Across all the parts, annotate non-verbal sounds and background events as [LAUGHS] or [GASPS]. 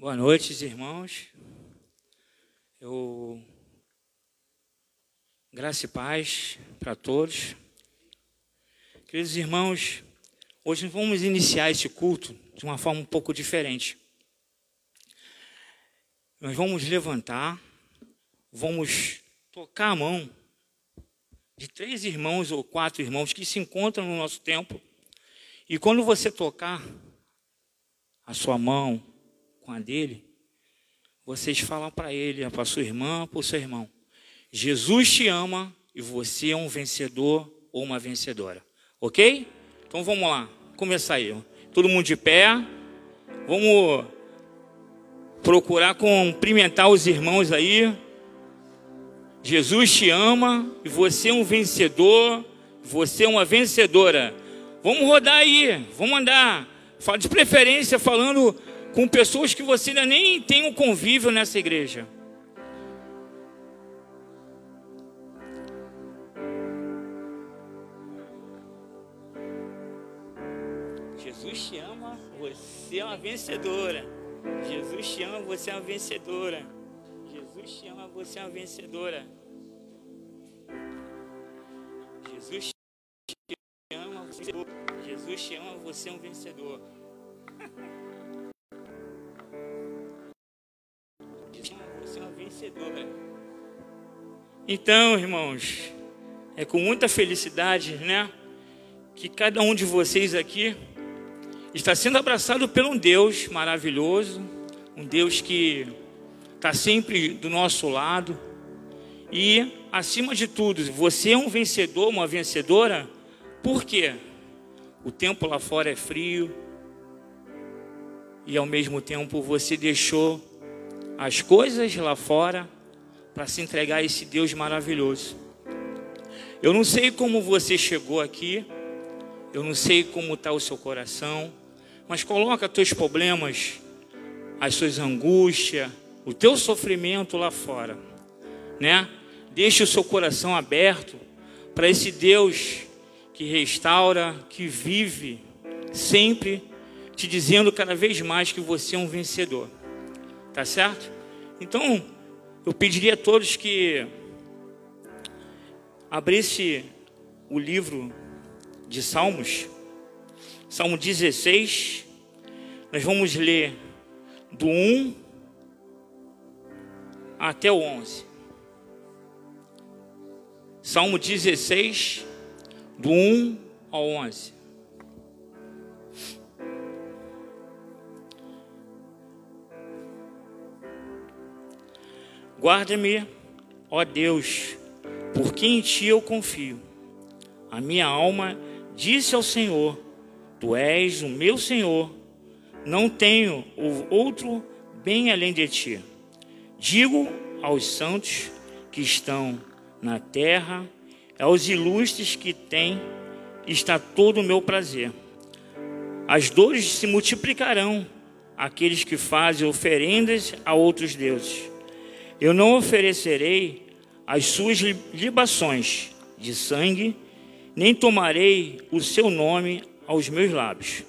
Boa noite, irmãos. Eu graça e paz para todos. Queridos irmãos, hoje vamos iniciar esse culto de uma forma um pouco diferente. Nós vamos levantar, vamos tocar a mão de três irmãos ou quatro irmãos que se encontram no nosso templo. E quando você tocar a sua mão com a dele, vocês falam para ele, para sua irmã, para o seu irmão: Jesus te ama e você é um vencedor ou uma vencedora. Ok? Então vamos lá, começar aí. Todo mundo de pé. Vamos procurar cumprimentar os irmãos aí. Jesus te ama e você é um vencedor, você é uma vencedora. Vamos rodar aí, vamos andar. De preferência falando com pessoas que você ainda nem tem um convívio nessa igreja. Jesus te ama, você é uma vencedora. Jesus te ama, você é uma vencedora. Jesus te ama, você é uma vencedora. Jesus te ama, você, Jesus te ama, você é um vencedor. [LAUGHS] vencedora. Então, irmãos, é com muita felicidade, né, que cada um de vocês aqui está sendo abraçado por um Deus maravilhoso, um Deus que está sempre do nosso lado. E, acima de tudo, você é um vencedor, uma vencedora, por quê? O tempo lá fora é frio e, ao mesmo tempo, você deixou as coisas lá fora para se entregar a esse Deus maravilhoso. Eu não sei como você chegou aqui, eu não sei como está o seu coração, mas coloca teus problemas, as suas angústias, o teu sofrimento lá fora, né? Deixe o seu coração aberto para esse Deus que restaura, que vive sempre te dizendo cada vez mais que você é um vencedor. Tá certo? Então, eu pediria a todos que abrisse o livro de Salmos, Salmo 16, nós vamos ler do 1 até o 11. Salmo 16, do 1 ao 11. Guarda-me, ó Deus, porque em ti eu confio. A minha alma disse ao Senhor: Tu és o meu Senhor, não tenho outro bem além de ti. Digo aos santos que estão na terra, aos ilustres que têm, está todo o meu prazer. As dores se multiplicarão àqueles que fazem oferendas a outros deuses. Eu não oferecerei as suas libações de sangue, nem tomarei o seu nome aos meus lábios.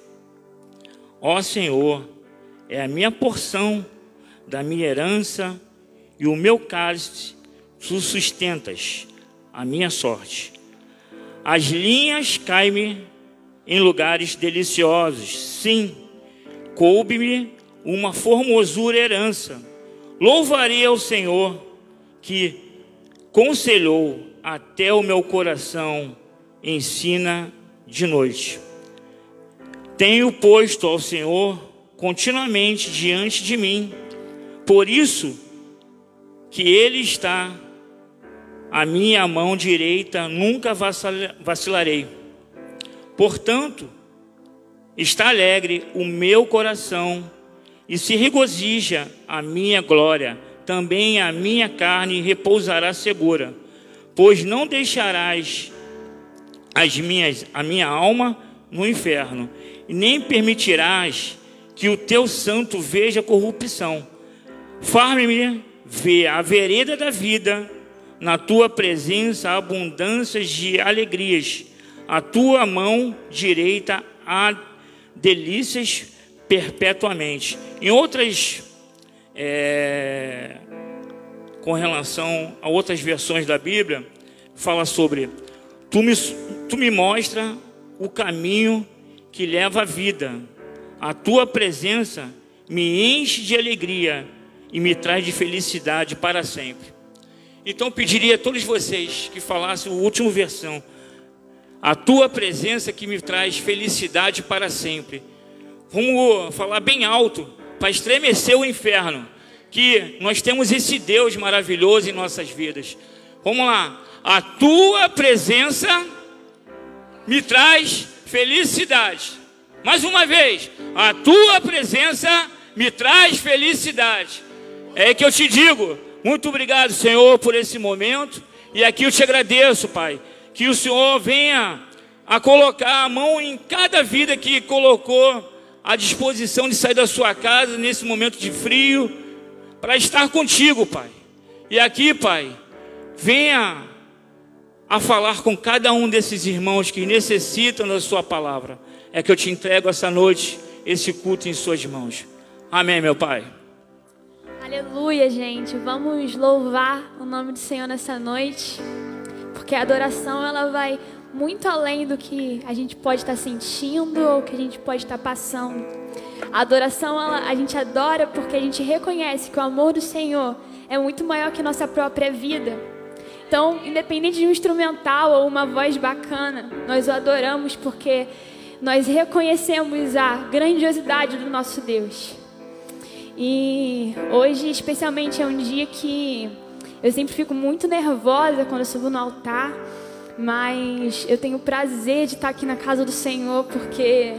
Ó Senhor, é a minha porção da minha herança e o meu cálice, tu sustentas a minha sorte. As linhas caem-me em lugares deliciosos. Sim, coube-me uma formosura herança Louvarei ao Senhor que conselhou até o meu coração, ensina de noite. Tenho posto ao Senhor continuamente diante de mim, por isso que Ele está à minha mão direita, nunca vacilarei. Portanto, está alegre o meu coração e se regozija a minha glória, também a minha carne repousará segura, pois não deixarás as minhas, a minha alma no inferno, e nem permitirás que o teu santo veja corrupção. Far-me ver a vereda da vida, na tua presença abundâncias de alegrias, a tua mão direita há delícias perpetuamente. Em outras é, com relação a outras versões da Bíblia, fala sobre tu me, tu me mostra o caminho que leva à vida. A tua presença me enche de alegria e me traz de felicidade para sempre. Então pediria a todos vocês que falassem o último versão. A tua presença que me traz felicidade para sempre. Vamos falar bem alto para estremecer o inferno. Que nós temos esse Deus maravilhoso em nossas vidas. Vamos lá. A tua presença me traz felicidade. Mais uma vez, a tua presença me traz felicidade. É que eu te digo, muito obrigado, Senhor, por esse momento. E aqui eu te agradeço, Pai, que o Senhor venha a colocar a mão em cada vida que colocou à disposição de sair da sua casa nesse momento de frio, para estar contigo, Pai. E aqui, Pai, venha a falar com cada um desses irmãos que necessitam da Sua palavra. É que eu te entrego essa noite, esse culto em Suas mãos. Amém, meu Pai. Aleluia, gente. Vamos louvar o nome do Senhor nessa noite, porque a adoração ela vai muito além do que a gente pode estar sentindo ou que a gente pode estar passando. A adoração ela, a gente adora porque a gente reconhece que o amor do Senhor é muito maior que nossa própria vida. Então, independente de um instrumental ou uma voz bacana, nós o adoramos porque nós reconhecemos a grandiosidade do nosso Deus. E hoje, especialmente, é um dia que eu sempre fico muito nervosa quando eu subo no altar, mas eu tenho o prazer de estar aqui na casa do Senhor, porque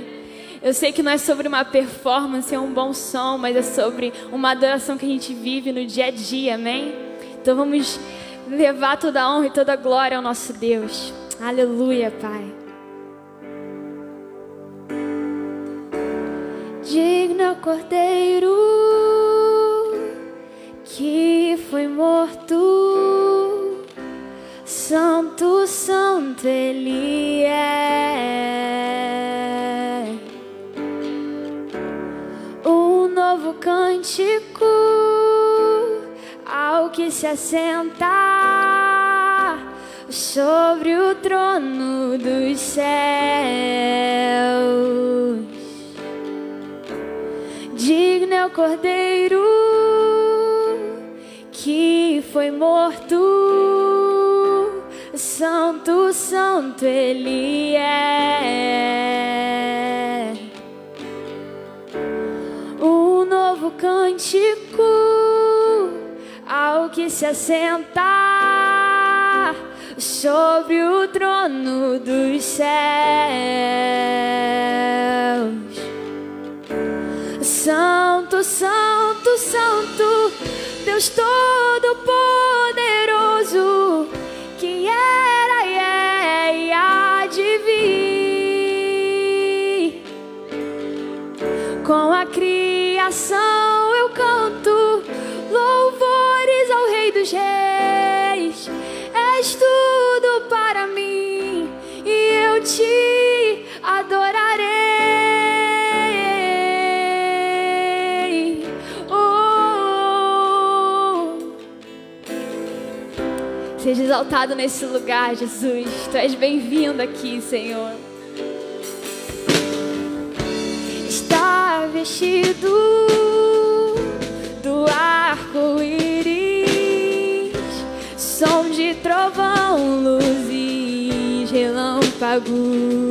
eu sei que não é sobre uma performance, é um bom som, mas é sobre uma adoração que a gente vive no dia a dia, amém? Então vamos levar toda a honra e toda a glória ao nosso Deus. Aleluia, Pai. digno cordeiro que foi morto, santo, santo ele é. Um novo cântico ao que se assenta sobre o trono dos céus Digno é o cordeiro que foi morto, santo, santo ele é. Um novo cântico ao que se assenta sobre o trono dos céus. Santo, Santo, Santo, Deus Todo-Poderoso, que era e é e há de vir. Com a criação eu canto louvores ao Rei dos Reis. És tudo para mim e eu te Seja exaltado nesse lugar, Jesus. Tu és bem-vindo aqui, Senhor. Está vestido do arco-íris, som de trovão, luzes, relâmpagos.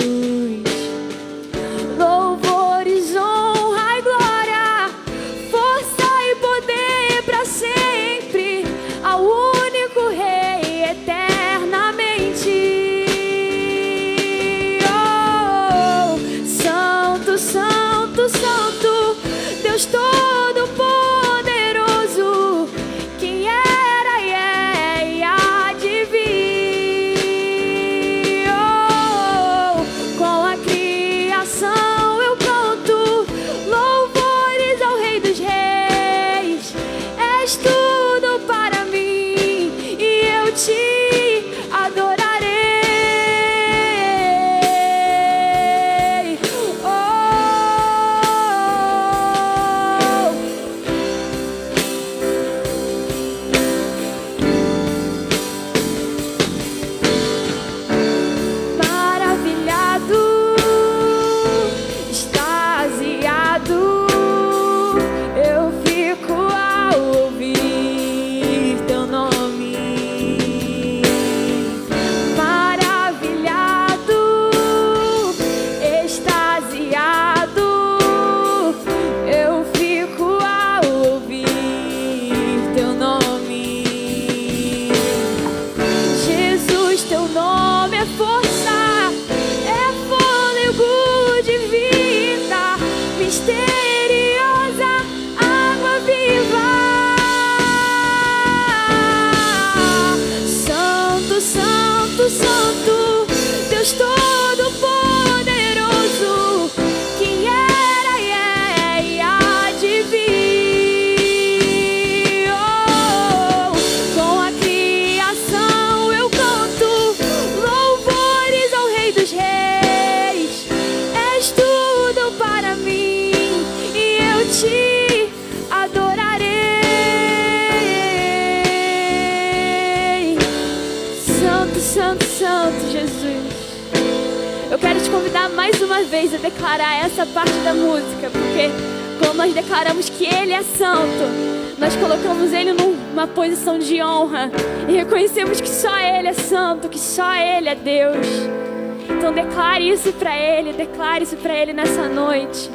Declare isso para Ele, declare isso para Ele nessa noite.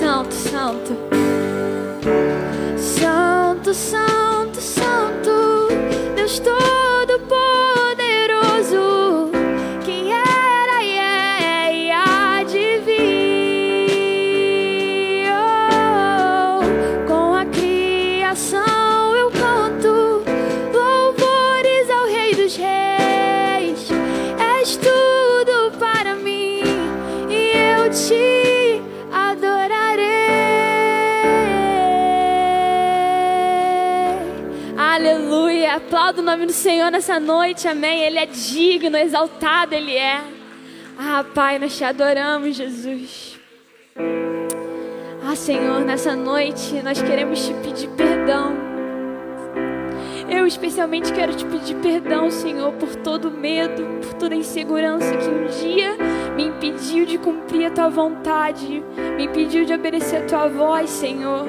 Santo, santo. Nessa noite. Amém. Ele é digno, exaltado Ele é. Ah, Pai, nós te adoramos, Jesus. Ah, Senhor, nessa noite nós queremos te pedir perdão. Eu especialmente quero te pedir perdão, Senhor, por todo medo, por toda insegurança que um dia me impediu de cumprir a tua vontade, me impediu de obedecer a tua voz, Senhor.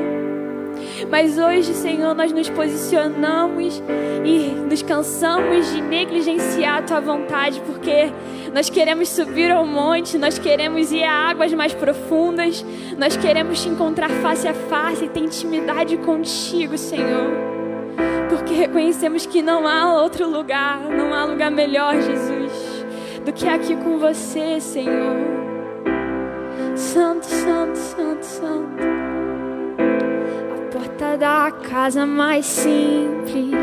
Mas hoje, Senhor, nós nos posicionamos e nos cansamos de negligenciar a tua vontade, porque nós queremos subir ao monte, nós queremos ir a águas mais profundas, nós queremos te encontrar face a face e ter intimidade contigo, Senhor. Porque reconhecemos que não há outro lugar, não há lugar melhor, Jesus, do que aqui com você, Senhor. Santo, santo, santo, santo. Da casa mais simples,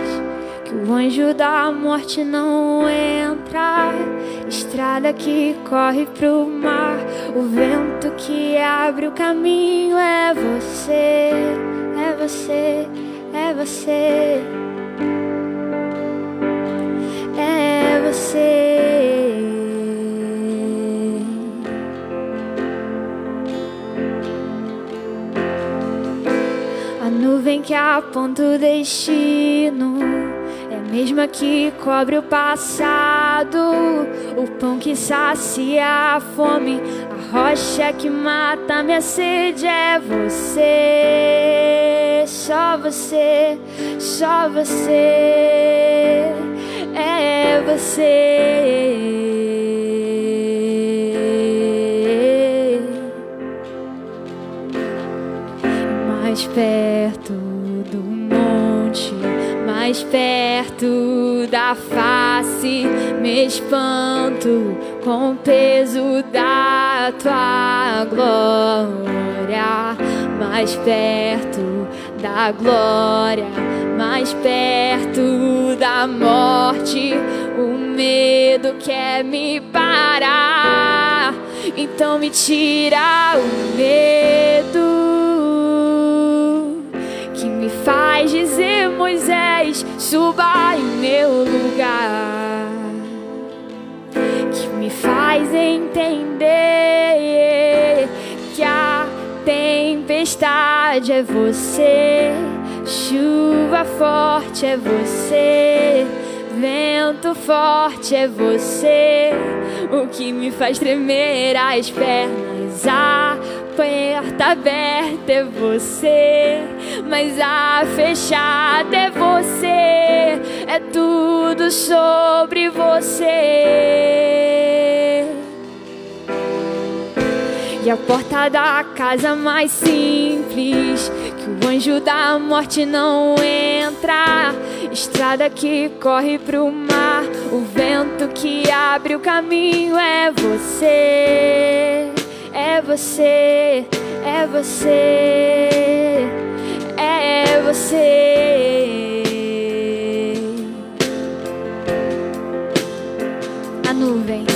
que o anjo da morte não entra. Estrada que corre pro mar, o vento que abre o caminho é você, é você, é você. Que aponta o destino é a mesma que cobre o passado. O pão que sacia a fome, a rocha que mata minha sede é você. Só você, só você. É você. mais perto mais perto da face, me espanto com o peso da tua glória, mais perto da glória, mais perto da morte, o medo quer me parar, então me tira o medo faz dizer Moisés, suba em meu lugar, que me faz entender que a tempestade é você, chuva forte é você. Vento forte é você, o que me faz tremer as pernas. A porta aberta é você, mas a fechada é você. É tudo sobre você. E a porta da casa mais simples, que o anjo da morte não entra. Estrada que corre pro mar, o vento que abre o caminho é você. É você, é você, é você. A nuvem.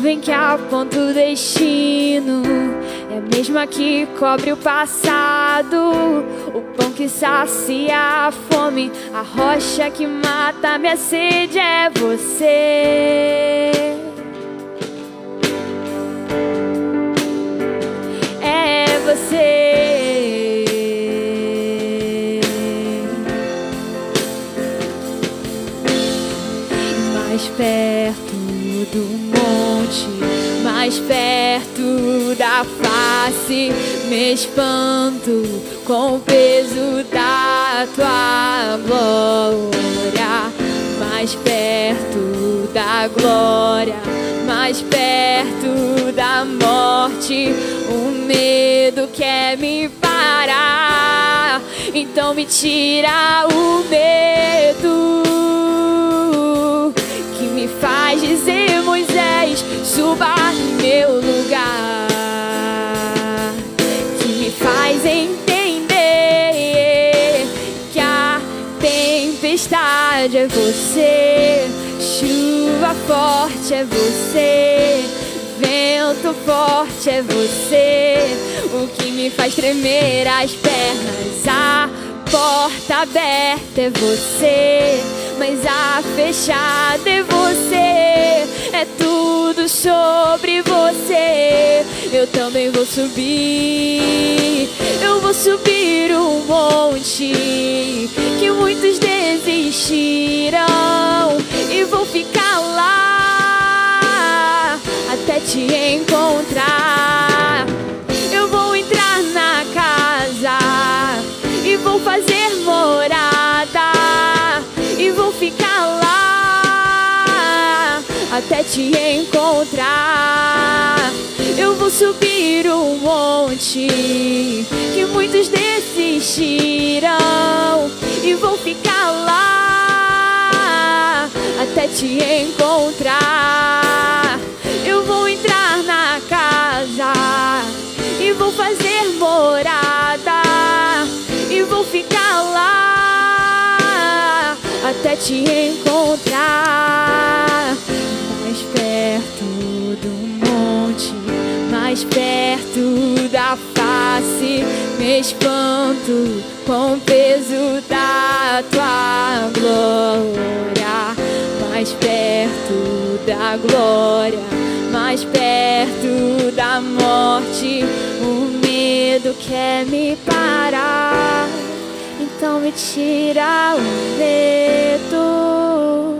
Nuvem que aponta o destino é a mesma que cobre o passado. O pão que sacia a fome, a rocha que mata minha sede é você. É você. mais perto do monte, mais perto da face, me espanto com o peso da tua glória, mais perto da glória, mais perto da morte, o medo quer me parar, então me tira o medo Em meu lugar que me faz entender que a tempestade é você chuva forte é você vento forte é você o que me faz tremer as pernas a porta aberta é você mas a fechada é você. É tudo sobre você. Eu também vou subir. Eu vou subir um monte que muitos desistiram e vou ficar lá até te encontrar. Que muitos desistiram e vou ficar lá até te encontrar. Eu vou entrar na casa e vou fazer morada e vou ficar lá até te encontrar mais perto mais perto da face. Me espanto com o peso da tua glória, mais perto da glória, mais perto da morte. O medo quer me parar. Então me tira o medo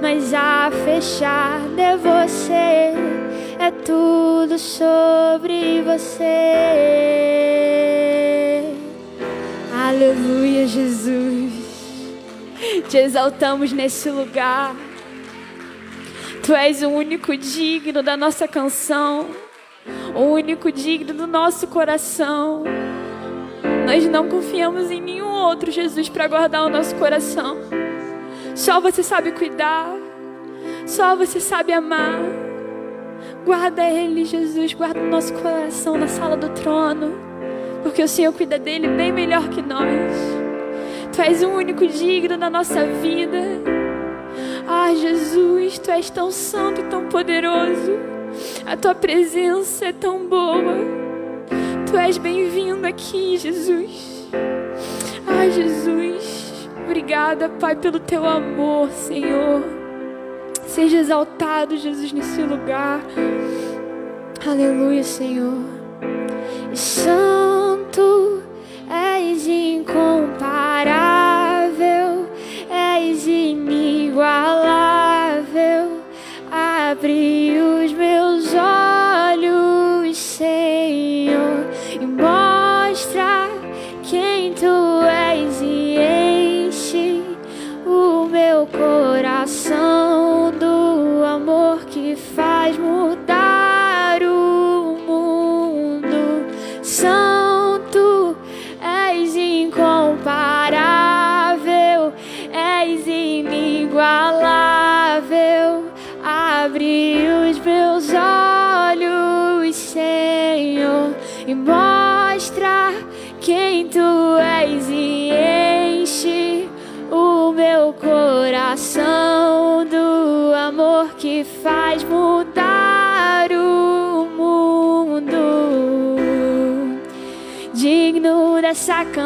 mas a fechada é você. É tudo sobre você. Aleluia, Jesus. Te exaltamos nesse lugar. Tu és o único digno da nossa canção o único digno do nosso coração. Nós não confiamos em nenhum outro Jesus para guardar o nosso coração. Só você sabe cuidar. Só você sabe amar. Guarda Ele, Jesus. Guarda o nosso coração na sala do trono. Porque o Senhor cuida dele bem melhor que nós. Tu és o único digno da nossa vida. Ah, Jesus, Tu és tão santo e tão poderoso. A tua presença é tão boa. Tu és bem-vindo aqui, Jesus. Ai, Jesus. Obrigada, Pai, pelo teu amor, Senhor. Seja exaltado, Jesus, nesse lugar. Aleluia, Senhor. Santo és incomparável,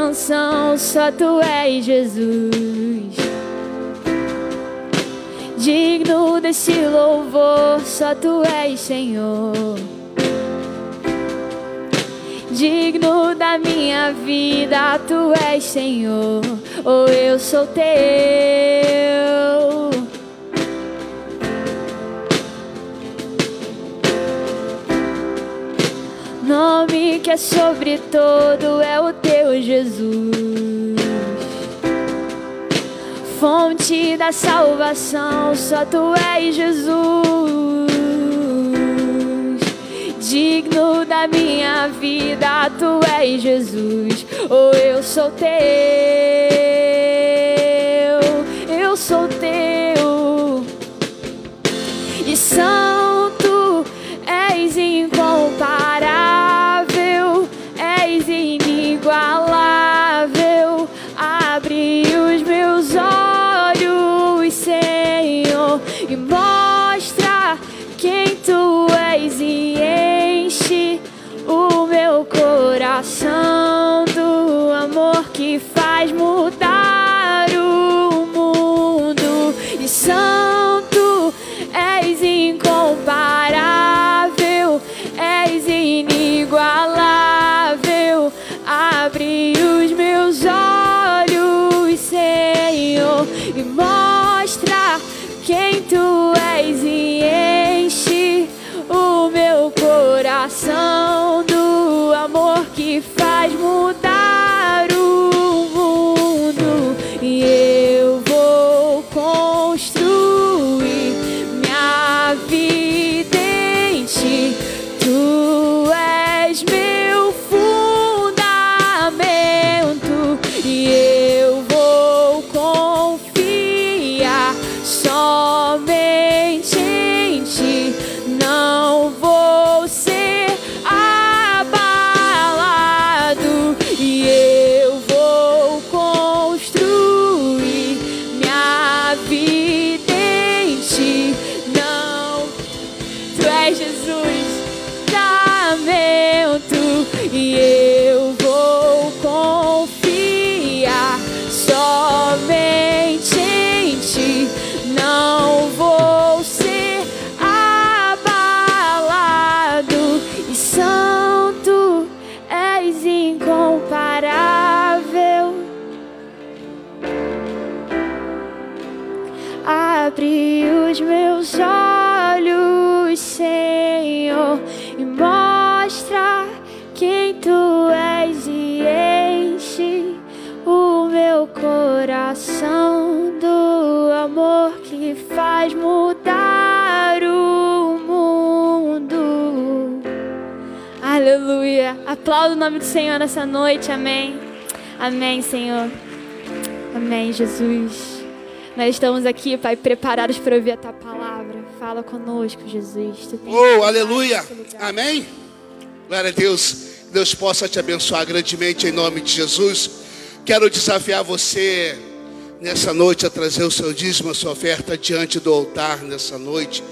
canção, só tu és Jesus. Digno desse louvor, só tu és Senhor. Digno da minha vida, tu és Senhor, ou oh, eu sou teu. Nome que é sobre todo é o teu Jesus. Fonte da salvação, só tu és Jesus. Digno da minha vida, tu és Jesus, ou oh, eu sou teu, eu sou teu, e santo Aplauda o nome do Senhor nessa noite. Amém. Amém, Senhor. Amém, Jesus. Nós estamos aqui, Pai, preparados para ouvir a tua palavra. Fala conosco, Jesus. Oh, aleluia. Amém. Glória a Deus. Deus possa te abençoar grandemente em nome de Jesus. Quero desafiar você nessa noite a trazer o seu dízimo, a sua oferta diante do altar nessa noite.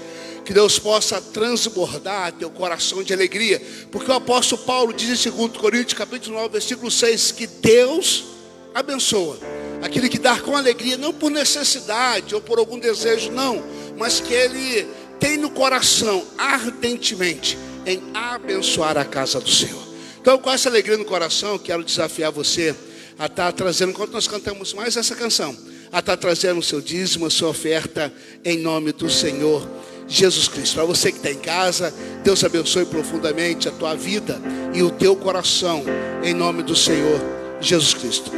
Que Deus possa transbordar teu coração de alegria. Porque o apóstolo Paulo diz em 2 Coríntios, capítulo 9, versículo 6, que Deus abençoa aquele que dá com alegria, não por necessidade ou por algum desejo, não, mas que ele tem no coração ardentemente em abençoar a casa do Senhor. Então, com essa alegria no coração, quero desafiar você a estar trazendo, enquanto nós cantamos mais essa canção, a estar trazendo o seu dízimo, a sua oferta, em nome do Senhor Jesus Cristo. Para você que está em casa, Deus abençoe profundamente a tua vida e o teu coração, em nome do Senhor Jesus Cristo.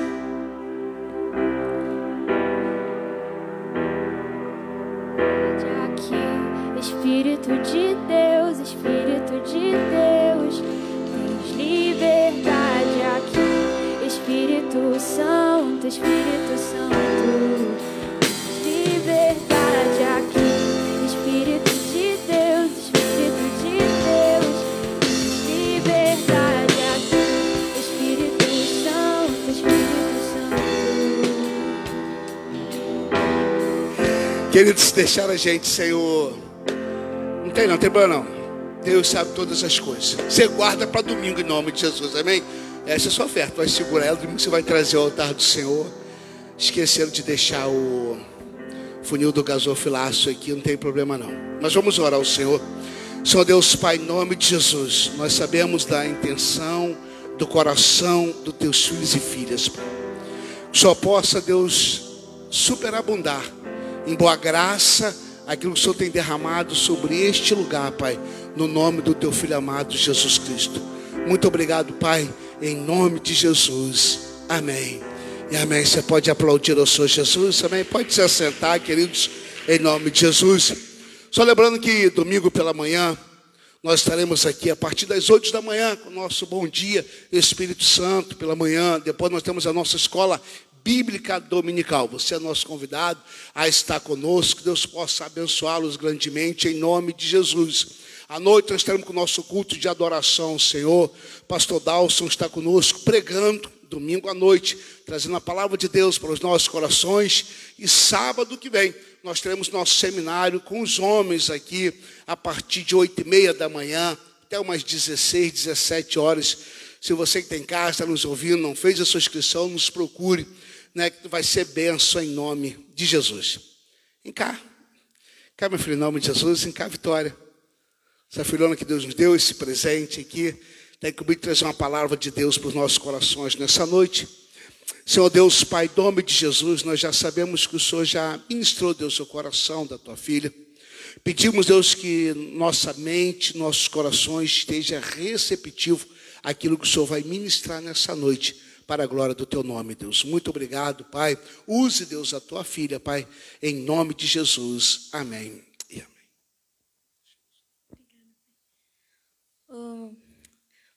Espírito Santo, Espírito Santo, Queridos, deixar a gente, Senhor, Tem não, tem problema não. Deus sabe todas as coisas. Você guarda para domingo em nome de Jesus, amém? Essa é a sua oferta. Vai segurar ela, domingo você vai trazer ao altar do Senhor. Esqueceram de deixar o funil do gasofilaço aqui, não tem problema não. Mas vamos orar ao Senhor. Senhor Deus Pai, em nome de Jesus, nós sabemos da intenção, do coração dos teus filhos e filhas, Pai. Só possa, Deus, superabundar em boa graça aquilo que o Senhor tem derramado sobre este lugar, Pai, no nome do teu filho amado Jesus Cristo. Muito obrigado, Pai, em nome de Jesus. Amém. E amém. Você pode aplaudir ao Senhor Jesus, amém. Pode se assentar, queridos, em nome de Jesus. Só lembrando que domingo pela manhã, nós estaremos aqui a partir das 8 da manhã com o nosso Bom Dia Espírito Santo pela manhã. Depois nós temos a nossa escola bíblica dominical. Você é nosso convidado a estar conosco. Que Deus possa abençoá-los grandemente em nome de Jesus. À noite nós estaremos com o nosso culto de adoração ao Senhor. Pastor Dalson está conosco pregando domingo à noite, trazendo a palavra de Deus para os nossos corações. E sábado que vem nós teremos nosso seminário com os homens aqui, a partir de oito e meia da manhã, até umas 16, 17 horas. Se você que tem casa, está nos ouvindo, não fez a sua inscrição, nos procure, né, que vai ser benção em nome de Jesus. Em cá, cá, meu filho, em nome de Jesus, em cá, Vitória. Essa filhona que Deus nos deu, esse presente aqui, tem que trazer uma palavra de Deus para os nossos corações nessa noite. Senhor Deus, Pai, em nome de Jesus, nós já sabemos que o Senhor já ministrou, Deus, o coração da tua filha. Pedimos, Deus, que nossa mente, nossos corações esteja receptivo àquilo que o Senhor vai ministrar nessa noite, para a glória do teu nome, Deus. Muito obrigado, Pai. Use, Deus, a tua filha, Pai, em nome de Jesus. Amém e amém.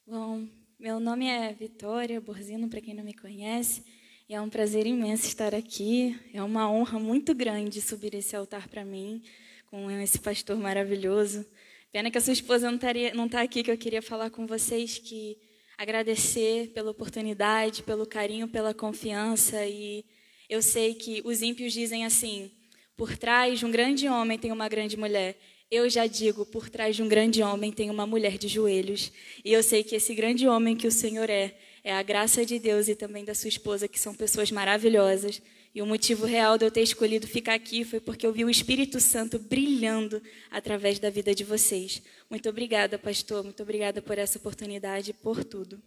Bom, meu nome é Vitória Borzino, para quem não me conhece, e é um prazer imenso estar aqui. É uma honra muito grande subir esse altar para mim, com esse pastor maravilhoso. Pena que a sua esposa não está aqui, que eu queria falar com vocês que agradecer pela oportunidade, pelo carinho, pela confiança. E eu sei que os ímpios dizem assim: por trás de um grande homem tem uma grande mulher. Eu já digo, por trás de um grande homem tem uma mulher de joelhos. E eu sei que esse grande homem que o Senhor é, é a graça de Deus e também da sua esposa, que são pessoas maravilhosas. E o motivo real de eu ter escolhido ficar aqui foi porque eu vi o Espírito Santo brilhando através da vida de vocês. Muito obrigada, pastor. Muito obrigada por essa oportunidade e por tudo.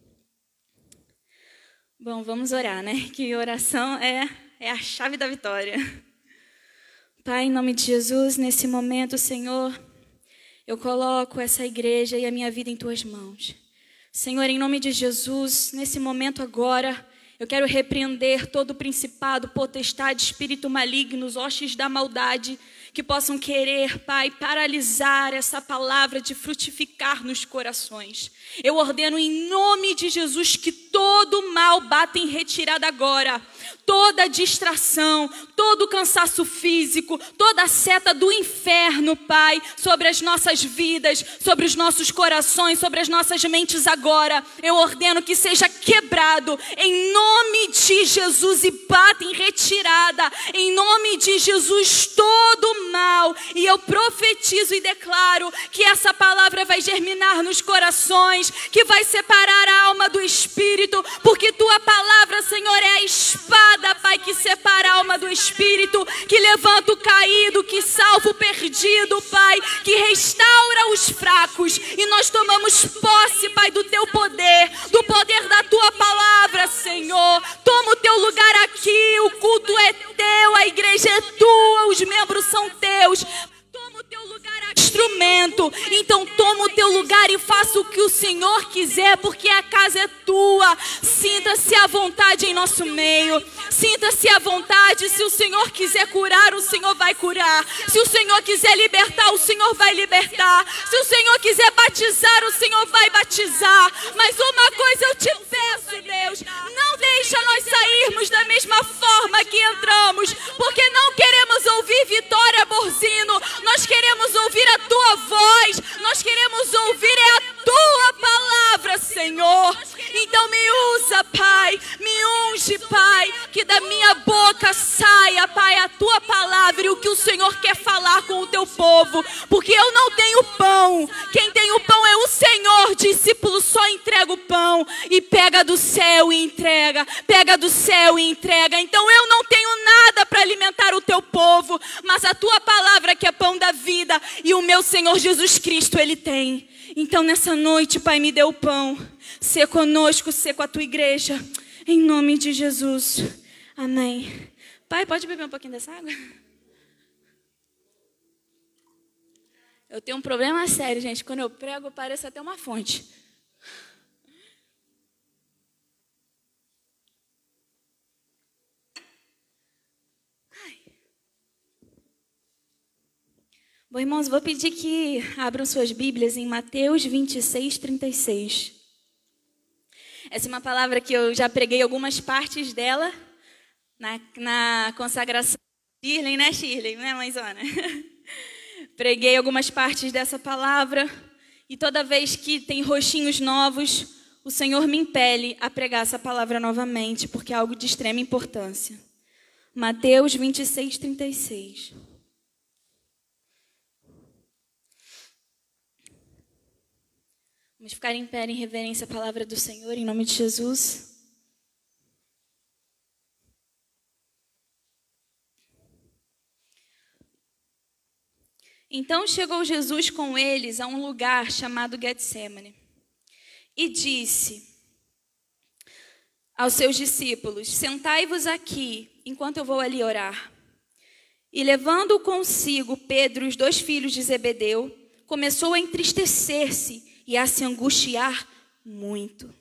Bom, vamos orar, né? [LAUGHS] Que oração é, é a chave da vitória. Pai, em nome de Jesus, nesse momento, Senhor, eu coloco essa igreja e a minha vida em tuas mãos. Senhor, em nome de Jesus, nesse momento agora, eu quero repreender todo principado, potestade, espírito maligno, os hostes da maldade, que possam querer, Pai, paralisar essa palavra de frutificar nos corações. Eu ordeno em nome de Jesus que todo mal bata em retirada agora toda distração, todo cansaço físico, toda seta do inferno, Pai, sobre as nossas vidas, sobre os nossos corações, sobre as nossas mentes agora. Eu ordeno que seja quebrado em nome de Jesus e bata em retirada, em nome de Jesus, todo mal. E eu profetizo e declaro que essa palavra vai germinar nos corações, que vai separar a alma do espírito, porque tua palavra, Senhor, é a espada espada, Pai, que separa a alma do espírito, que levanta o caído, que salva o perdido, Pai, que restaura os fracos. E nós tomamos posse, Pai, do teu poder, do poder da tua palavra, Senhor. Toma o teu lugar aqui, o culto é teu, a igreja é tua, os membros são teus Então toma o teu lugar e faça o que o Senhor quiser, porque a casa é tua. Sinta-se à vontade em nosso meio. Sinta-se à vontade. Se o Senhor quiser curar, o Senhor vai curar. Se o Senhor quiser libertar, o Senhor vai libertar. Se o Senhor quiser batizar, o Senhor vai batizar. Mas uma coisa eu te peço, Deus, não deixa nós sairmos da mesma forma que entramos, porque não queremos ouvir Vitória Borzino, nós queremos ouvir a tua voz, nós queremos ouvir é a tua palavra, Senhor. Então me usa, Pai, me unge, Pai que da minha boca saia, Pai, a tua palavra e o que o Senhor quer falar com o teu povo, porque eu não tenho pão. Quem tem o pão é o Senhor. Discípulo só entrega o pão e pega do céu e entrega, pega do céu e entrega. Então eu não tenho nada para alimentar o teu povo, mas a tua palavra que é pão da vida e o meu Senhor Jesus Cristo ele tem. Então nessa noite, Pai, me dê o pão. Ser conosco, ser com a tua igreja. Em nome de Jesus. Amém. Pai, pode beber um pouquinho dessa água? Eu tenho um problema sério, gente. Quando eu prego, parece até uma fonte. Bom, irmãos, vou pedir que abram suas Bíblias em Mateus 26, 36. Essa é uma palavra que eu já preguei algumas partes dela na, na consagração. Shirley, né, Shirley? Né, mãezona? [LAUGHS] Preguei algumas partes dessa palavra e toda vez que tem rostinhos novos, o Senhor me impele a pregar essa palavra novamente, porque é algo de extrema importância. Mateus 26, 36. Vamos ficar em pé em reverência à palavra do Senhor, em nome de Jesus. Então chegou Jesus com eles a um lugar chamado Getsemane e disse aos seus discípulos: Sentai-vos aqui enquanto eu vou ali orar. E levando consigo Pedro e os dois filhos de Zebedeu, começou a entristecer-se e a se angustiar muito.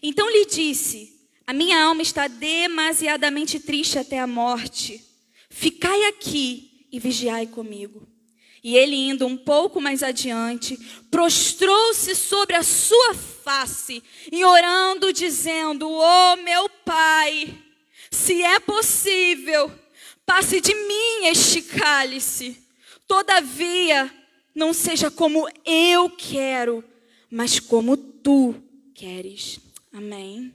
Então lhe disse: A minha alma está demasiadamente triste até a morte. Ficai aqui e vigiai comigo. E ele, indo um pouco mais adiante, prostrou-se sobre a sua face e orando, dizendo: Oh, meu pai, se é possível, passe de mim este cálice. Todavia, não seja como eu quero, mas como tu queres. Amém.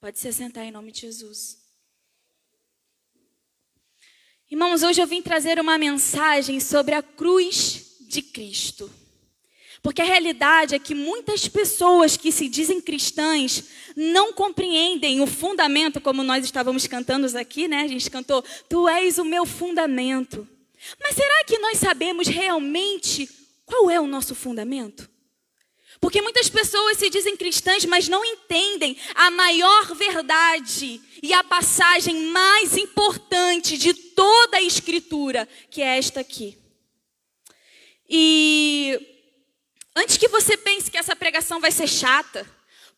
Pode se sentar em nome de Jesus. Irmãos, hoje eu vim trazer uma mensagem sobre a cruz de Cristo. Porque a realidade é que muitas pessoas que se dizem cristãs não compreendem o fundamento, como nós estávamos cantando aqui, né? A gente cantou, Tu és o meu fundamento. Mas será que nós sabemos realmente qual é o nosso fundamento? Porque muitas pessoas se dizem cristãs, mas não entendem a maior verdade e a passagem mais importante de toda a Escritura, que é esta aqui. E antes que você pense que essa pregação vai ser chata,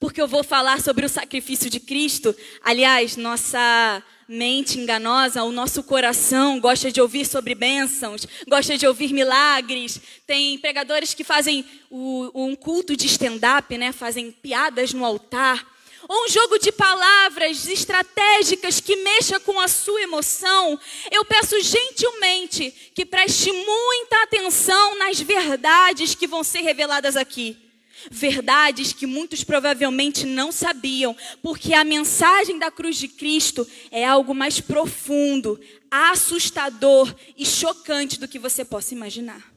porque eu vou falar sobre o sacrifício de Cristo, aliás, nossa mente enganosa, o nosso coração gosta de ouvir sobre bênçãos, gosta de ouvir milagres. Tem pregadores que fazem o, um culto de stand-up, né? fazem piadas no altar. Ou um jogo de palavras estratégicas que mexa com a sua emoção, eu peço gentilmente que preste muita atenção nas verdades que vão ser reveladas aqui verdades que muitos provavelmente não sabiam, porque a mensagem da cruz de Cristo é algo mais profundo, assustador e chocante do que você possa imaginar.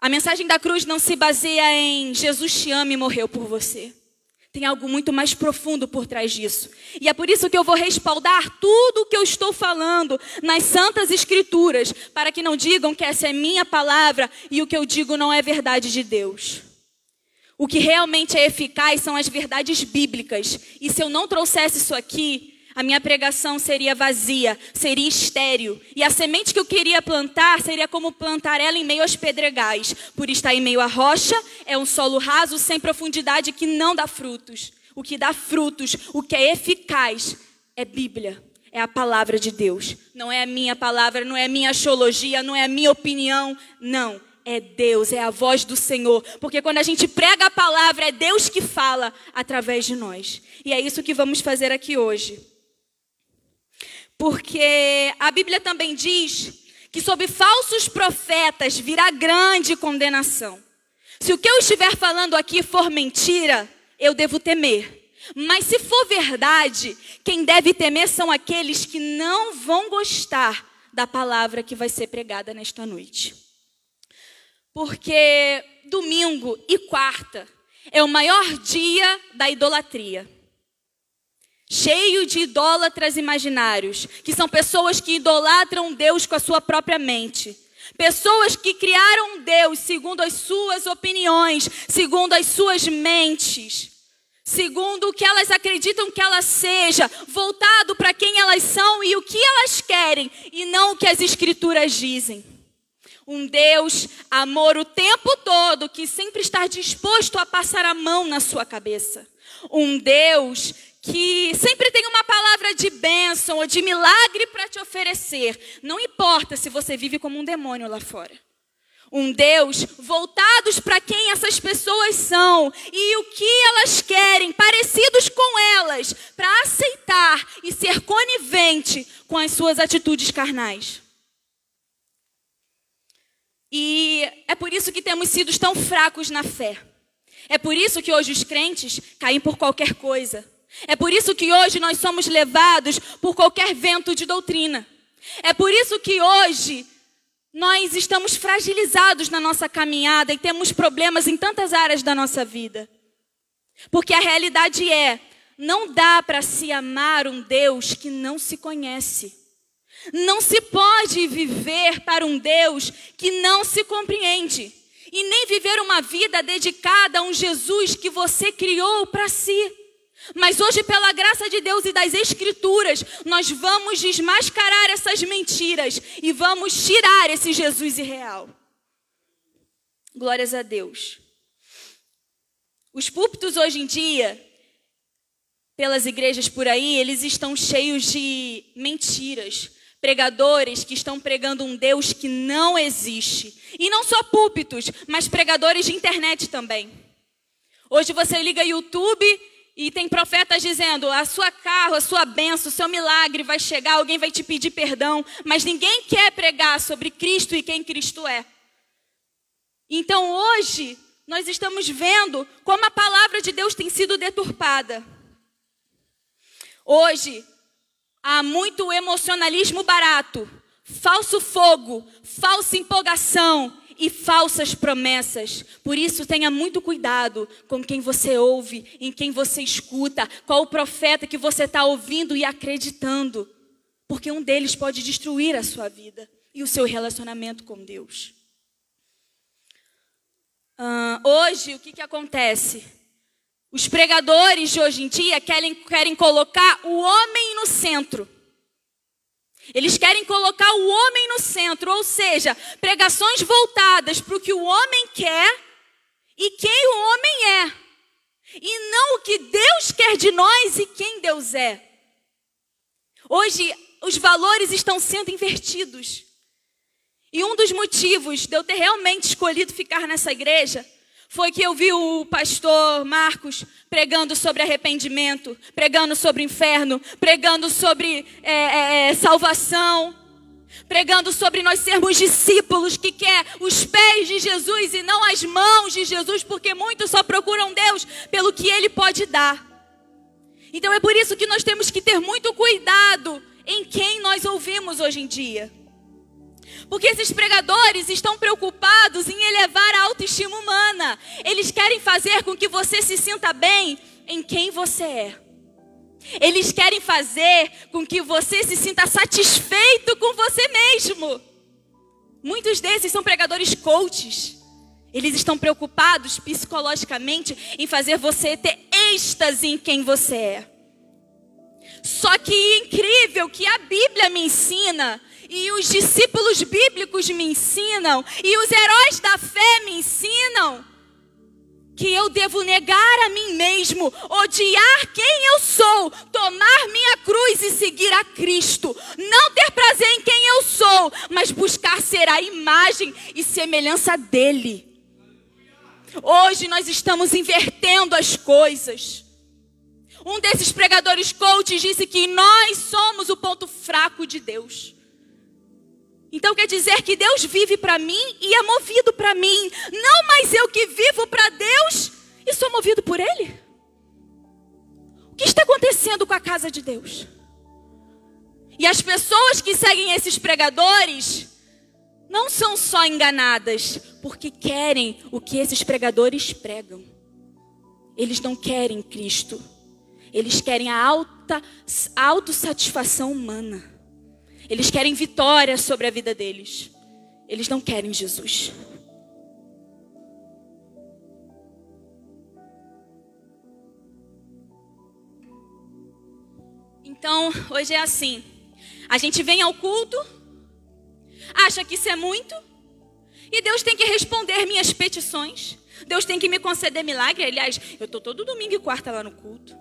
A mensagem da cruz não se baseia em Jesus te ama e morreu por você. Tem algo muito mais profundo por trás disso. E é por isso que eu vou respaldar tudo o que eu estou falando nas Santas Escrituras, para que não digam que essa é minha palavra e o que eu digo não é verdade de Deus. O que realmente é eficaz são as verdades bíblicas. E se eu não trouxesse isso aqui, a minha pregação seria vazia, seria estéril. E a semente que eu queria plantar seria como plantar ela em meio aos pedregais. Por estar em meio à rocha, é um solo raso, sem profundidade, que não dá frutos. O que dá frutos, o que é eficaz, é Bíblia. É a palavra de Deus. Não é a minha palavra, não é a minha axiologia, não é a minha opinião. Não é Deus, é a voz do Senhor. Porque quando a gente prega a palavra, é Deus que fala através de nós. E é isso que vamos fazer aqui hoje. Porque a Bíblia também diz que sobre falsos profetas virá grande condenação. Se o que eu estiver falando aqui for mentira, eu devo temer. Mas se for verdade, quem deve temer são aqueles que não vão gostar da palavra que vai ser pregada nesta noite. Porque domingo e quarta é o maior dia da idolatria. Cheio de idólatras imaginários, que são pessoas que idolatram Deus com a sua própria mente. Pessoas que criaram Deus segundo as suas opiniões, segundo as suas mentes, segundo o que elas acreditam que ela seja, voltado para quem elas são e o que elas querem, e não o que as Escrituras dizem. Um Deus, amor o tempo todo, que sempre está disposto a passar a mão na sua cabeça. Um Deus que sempre tem uma palavra de bênção ou de milagre para te oferecer. Não importa se você vive como um demônio lá fora. Um Deus voltados para quem essas pessoas são e o que elas querem, parecidos com elas, para aceitar e ser conivente com as suas atitudes carnais. E é por isso que temos sido tão fracos na fé. É por isso que hoje os crentes caem por qualquer coisa. É por isso que hoje nós somos levados por qualquer vento de doutrina. É por isso que hoje nós estamos fragilizados na nossa caminhada e temos problemas em tantas áreas da nossa vida. Porque a realidade é, não dá para se amar um Deus que não se conhece. Não se pode viver para um Deus que não se compreende. E nem viver uma vida dedicada a um Jesus que você criou para si. Mas hoje, pela graça de Deus e das Escrituras, nós vamos desmascarar essas mentiras e vamos tirar esse Jesus irreal. Glórias a Deus. Os púlpitos hoje em dia, pelas igrejas por aí, eles estão cheios de mentiras, pregadores que estão pregando um Deus que não existe. E não só púlpitos, mas pregadores de internet também. Hoje você liga YouTube e tem profetas dizendo: a sua carro, a sua benção, o seu milagre vai chegar, alguém vai te pedir perdão, mas ninguém quer pregar sobre Cristo e quem Cristo é. Então hoje nós estamos vendo como a palavra de Deus tem sido deturpada. Hoje Há muito emocionalismo barato, falso fogo, falsa empolgação e falsas promessas. Por isso, tenha muito cuidado com quem você ouve, em quem você escuta, qual o profeta que você está ouvindo e acreditando. Porque um deles pode destruir a sua vida e o seu relacionamento com Deus. Uh, hoje, o que, que acontece? Os pregadores de hoje em dia querem, querem colocar o homem no centro. Eles querem colocar o homem no centro, ou seja, pregações voltadas para o que o homem quer e quem o homem é. E não o que Deus quer de nós e quem Deus é. Hoje, os valores estão sendo invertidos. E um dos motivos de eu ter realmente escolhido ficar nessa igreja foi que eu vi o pastor Marcos pregando sobre arrependimento, pregando sobre inferno, pregando sobre é, é, é, salvação, pregando sobre nós sermos discípulos que quer os pés de Jesus e não as mãos de Jesus, porque muitos só procuram Deus pelo que Ele pode dar. Então é por isso que nós temos que ter muito cuidado em quem nós ouvimos hoje em dia. Porque esses pregadores estão preocupados em elevar a autoestima humana. Eles querem fazer com que você se sinta bem em quem você é. Eles querem fazer com que você se sinta satisfeito com você mesmo. Muitos desses são pregadores coaches. Eles estão preocupados psicologicamente em fazer você ter êxtase em quem você é. Só que incrível que a Bíblia me ensina e os discípulos bíblicos me ensinam, e os heróis da fé me ensinam, que eu devo negar a mim mesmo, odiar quem eu sou, tomar minha cruz e seguir a Cristo. Não ter prazer em quem eu sou, mas buscar ser a imagem e semelhança dele. Hoje nós estamos invertendo as coisas. Um desses pregadores coaches disse que nós somos o ponto fraco de Deus. Então quer dizer que Deus vive para mim e é movido para mim. Não mais eu que vivo para Deus e sou movido por Ele. que está acontecendo com a casa de Deus? E as pessoas que seguem esses pregadores não são só enganadas porque querem o que esses pregadores pregam. Eles não querem Cristo. Eles querem a alta autossatisfação humana. Eles querem vitória sobre a vida deles. Eles não querem Jesus. Então, hoje é assim. A gente vem ao culto, acha que isso é muito, e Deus tem que responder minhas petições. Deus tem que me conceder milagre. Aliás, eu estou todo domingo e quarta lá no culto.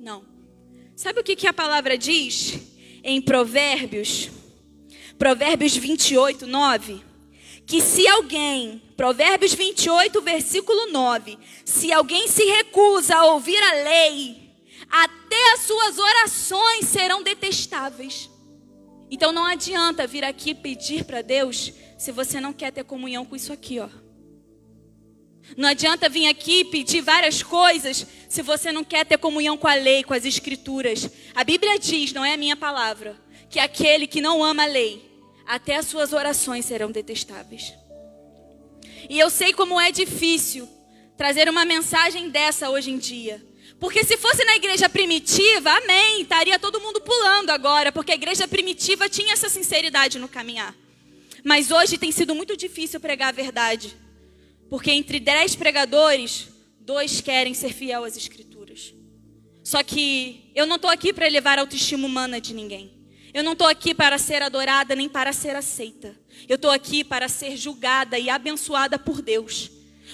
Não. Sabe o que, que a palavra diz em Provérbios? Provérbios 28, 9. Que se alguém, Provérbios 28, versículo 9. Se alguém se recusa a ouvir a lei, até as suas orações serão detestáveis. Então não adianta vir aqui pedir para Deus se você não quer ter comunhão com isso aqui, ó. Não adianta vir aqui pedir várias coisas se você não quer ter comunhão com a lei, com as escrituras. A Bíblia diz, não é a minha palavra, que aquele que não ama a lei, até as suas orações serão detestáveis. E eu sei como é difícil trazer uma mensagem dessa hoje em dia. Porque se fosse na igreja primitiva, amém, estaria todo mundo pulando agora, porque a igreja primitiva tinha essa sinceridade no caminhar. Mas hoje tem sido muito difícil pregar a verdade. Porque entre dez pregadores, dois querem ser fiel às escrituras. Só que eu não estou aqui para elevar a autoestima humana de ninguém. Eu não estou aqui para ser adorada nem para ser aceita. Eu estou aqui para ser julgada e abençoada por Deus.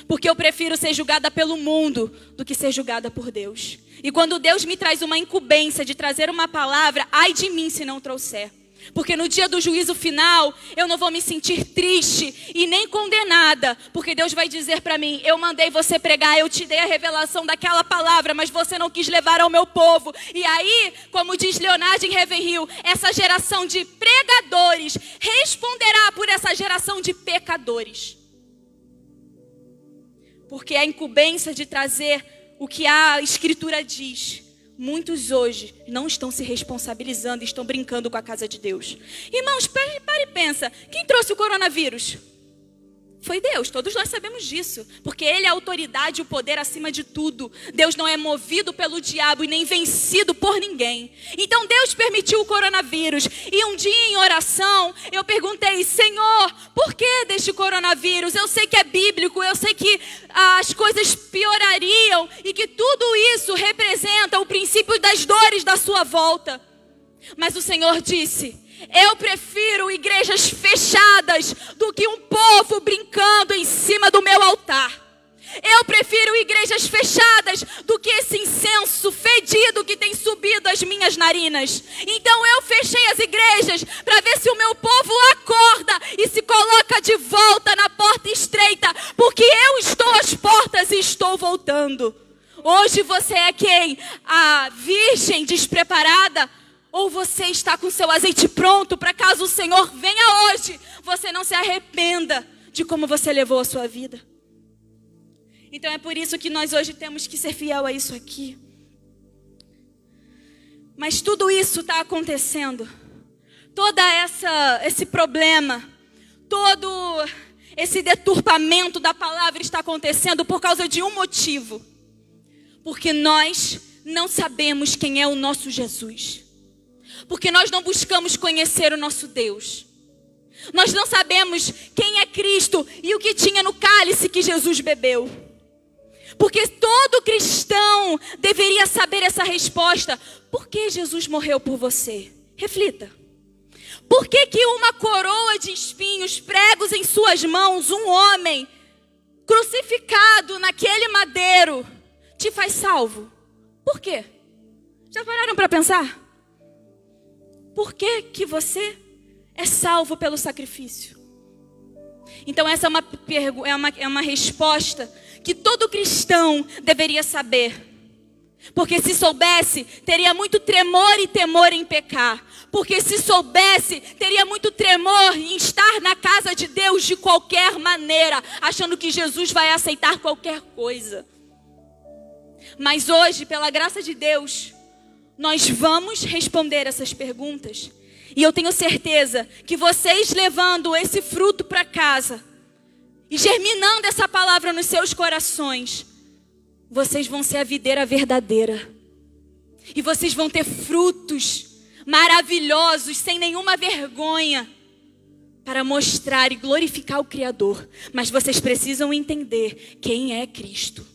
Porque eu prefiro ser julgada pelo mundo do que ser julgada por Deus. E quando Deus me traz uma incumbência de trazer uma palavra, ai de mim se não trouxer. Porque no dia do juízo final, eu não vou me sentir triste e nem condenada, porque Deus vai dizer para mim: Eu mandei você pregar, eu te dei a revelação daquela palavra, mas você não quis levar ao meu povo. E aí, como diz Leonardo em essa geração de pregadores responderá por essa geração de pecadores. Porque a incumbência de trazer o que a Escritura diz, muitos hoje não estão se responsabilizando estão brincando com a casa de Deus. Irmãos, pare e pensa: quem trouxe o coronavírus? Foi Deus, todos nós sabemos disso, porque Ele é a autoridade e o poder acima de tudo. Deus não é movido pelo diabo e nem vencido por ninguém. Então Deus permitiu o coronavírus. E um dia em oração, eu perguntei: Senhor, por que deste coronavírus? Eu sei que é bíblico, eu sei que ah, as coisas piorariam e que tudo isso representa o princípio das dores da sua volta. Mas o Senhor disse: eu prefiro igrejas fechadas do que um povo brincando em cima do meu altar. Eu prefiro igrejas fechadas do que esse incenso fedido que tem subido às minhas narinas. Então eu fechei as igrejas para ver se o meu povo acorda e se coloca de volta na porta estreita, porque eu estou às portas e estou voltando. Hoje você é quem? A virgem despreparada? Ou você está com seu azeite pronto para caso o Senhor venha hoje, você não se arrependa de como você levou a sua vida. Então é por isso que nós hoje temos que ser fiel a isso aqui. Mas tudo isso está acontecendo. Toda essa esse problema, todo esse deturpamento da palavra está acontecendo por causa de um motivo. Porque nós não sabemos quem é o nosso Jesus porque nós não buscamos conhecer o nosso Deus. Nós não sabemos quem é Cristo e o que tinha no cálice que Jesus bebeu. Porque todo cristão deveria saber essa resposta. Por que Jesus morreu por você? Reflita. Por que, que uma coroa de espinhos pregos em suas mãos, um homem crucificado naquele madeiro, te faz salvo? Por quê? Já pararam para pensar? Por que, que você é salvo pelo sacrifício? Então, essa é uma, é, uma, é uma resposta que todo cristão deveria saber. Porque se soubesse, teria muito tremor e temor em pecar. Porque se soubesse, teria muito tremor em estar na casa de Deus de qualquer maneira, achando que Jesus vai aceitar qualquer coisa. Mas hoje, pela graça de Deus, nós vamos responder essas perguntas. E eu tenho certeza que vocês levando esse fruto para casa e germinando essa palavra nos seus corações, vocês vão ser a videira verdadeira. E vocês vão ter frutos maravilhosos, sem nenhuma vergonha, para mostrar e glorificar o Criador. Mas vocês precisam entender quem é Cristo.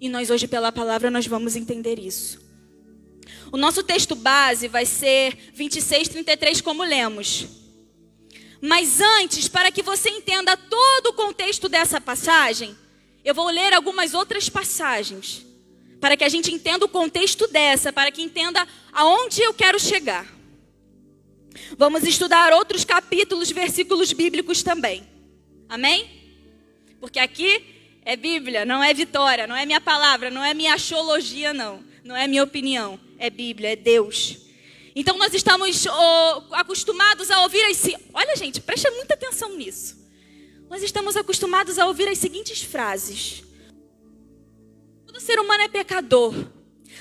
E nós hoje pela palavra nós vamos entender isso. O nosso texto base vai ser 26, 33, como lemos. Mas antes, para que você entenda todo o contexto dessa passagem, eu vou ler algumas outras passagens. Para que a gente entenda o contexto dessa, para que entenda aonde eu quero chegar. Vamos estudar outros capítulos, versículos bíblicos também. Amém? Porque aqui é Bíblia, não é vitória, não é minha palavra, não é minha axiologia, não. Não é minha opinião, é Bíblia, é Deus. Então nós estamos oh, acostumados a ouvir as. Olha, gente, preste muita atenção nisso. Nós estamos acostumados a ouvir as seguintes frases: Todo ser humano é pecador.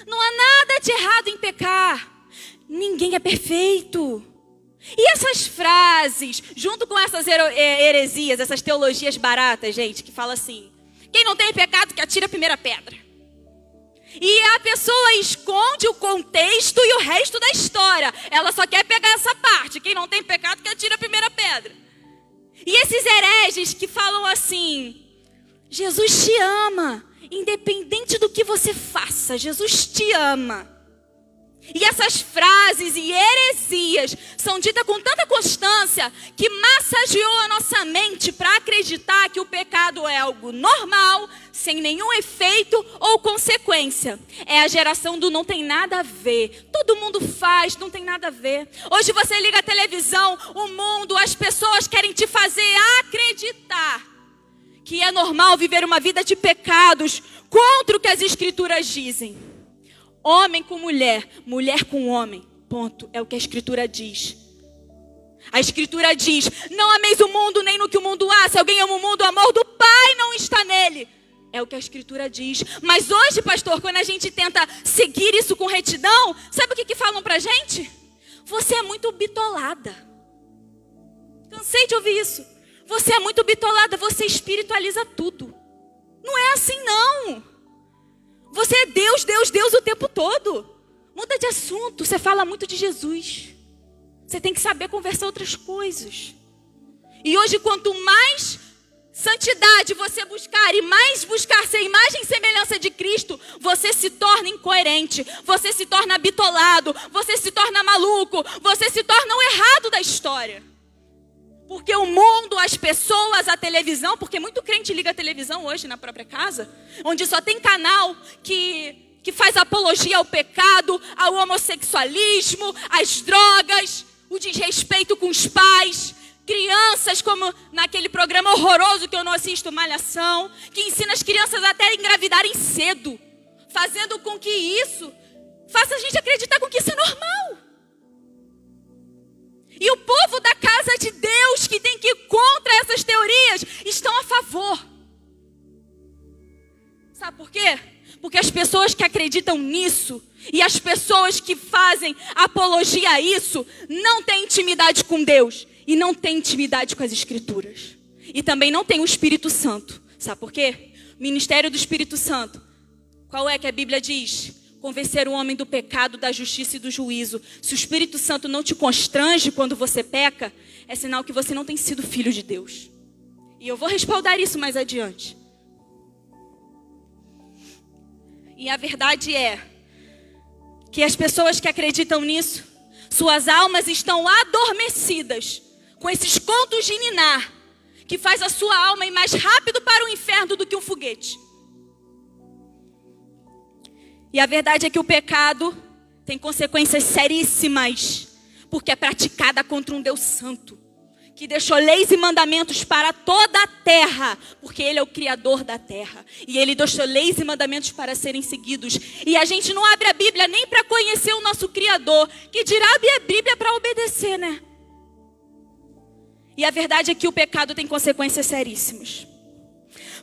Não há nada de errado em pecar. Ninguém é perfeito. E essas frases, junto com essas é, heresias, essas teologias baratas, gente, que fala assim: quem não tem pecado que atira a primeira pedra. A pessoa esconde o contexto e o resto da história. Ela só quer pegar essa parte. Quem não tem pecado que atira a primeira pedra. E esses hereges que falam assim: Jesus te ama, independente do que você faça, Jesus te ama. E essas frases e heresias são ditas com tanta constância que massageou a nossa mente para acreditar que o pecado é algo normal, sem nenhum efeito ou consequência. É a geração do não tem nada a ver. Todo mundo faz, não tem nada a ver. Hoje você liga a televisão, o mundo, as pessoas querem te fazer acreditar que é normal viver uma vida de pecados contra o que as escrituras dizem. Homem com mulher, mulher com homem. Ponto. É o que a Escritura diz. A Escritura diz: Não ameis o mundo nem no que o mundo há. Se alguém ama o mundo, o amor do Pai não está nele. É o que a Escritura diz. Mas hoje, pastor, quando a gente tenta seguir isso com retidão, sabe o que, que falam pra gente? Você é muito bitolada. Cansei de ouvir isso. Você é muito bitolada, você espiritualiza tudo. Não é assim, não. Você é Deus, Deus, Deus o tempo todo. Muda de assunto. Você fala muito de Jesus. Você tem que saber conversar outras coisas. E hoje, quanto mais santidade você buscar e mais buscar ser imagem e semelhança de Cristo, você se torna incoerente, você se torna bitolado, você se torna maluco, você se torna o errado da história. Porque o mundo, as pessoas, a televisão, porque muito crente liga a televisão hoje na própria casa, onde só tem canal que, que faz apologia ao pecado, ao homossexualismo, às drogas, o desrespeito com os pais, crianças, como naquele programa horroroso que eu não assisto, Malhação, que ensina as crianças até a engravidarem cedo, fazendo com que isso faça a gente acreditar com que isso é normal. E o povo da casa de Deus, que tem que ir contra essas teorias, estão a favor. Sabe por quê? Porque as pessoas que acreditam nisso e as pessoas que fazem apologia a isso não têm intimidade com Deus e não têm intimidade com as Escrituras. E também não tem o Espírito Santo. Sabe por quê? Ministério do Espírito Santo. Qual é que a Bíblia diz? Convencer o homem do pecado, da justiça e do juízo. Se o Espírito Santo não te constrange quando você peca, é sinal que você não tem sido filho de Deus. E eu vou respaldar isso mais adiante. E a verdade é que as pessoas que acreditam nisso, suas almas estão adormecidas com esses contos de ninar, que faz a sua alma ir mais rápido para o inferno do que um foguete. E a verdade é que o pecado tem consequências seríssimas, porque é praticada contra um Deus santo, que deixou leis e mandamentos para toda a terra, porque Ele é o Criador da terra. E Ele deixou leis e mandamentos para serem seguidos. E a gente não abre a Bíblia nem para conhecer o nosso Criador, que dirá abrir a Bíblia para obedecer, né? E a verdade é que o pecado tem consequências seríssimas.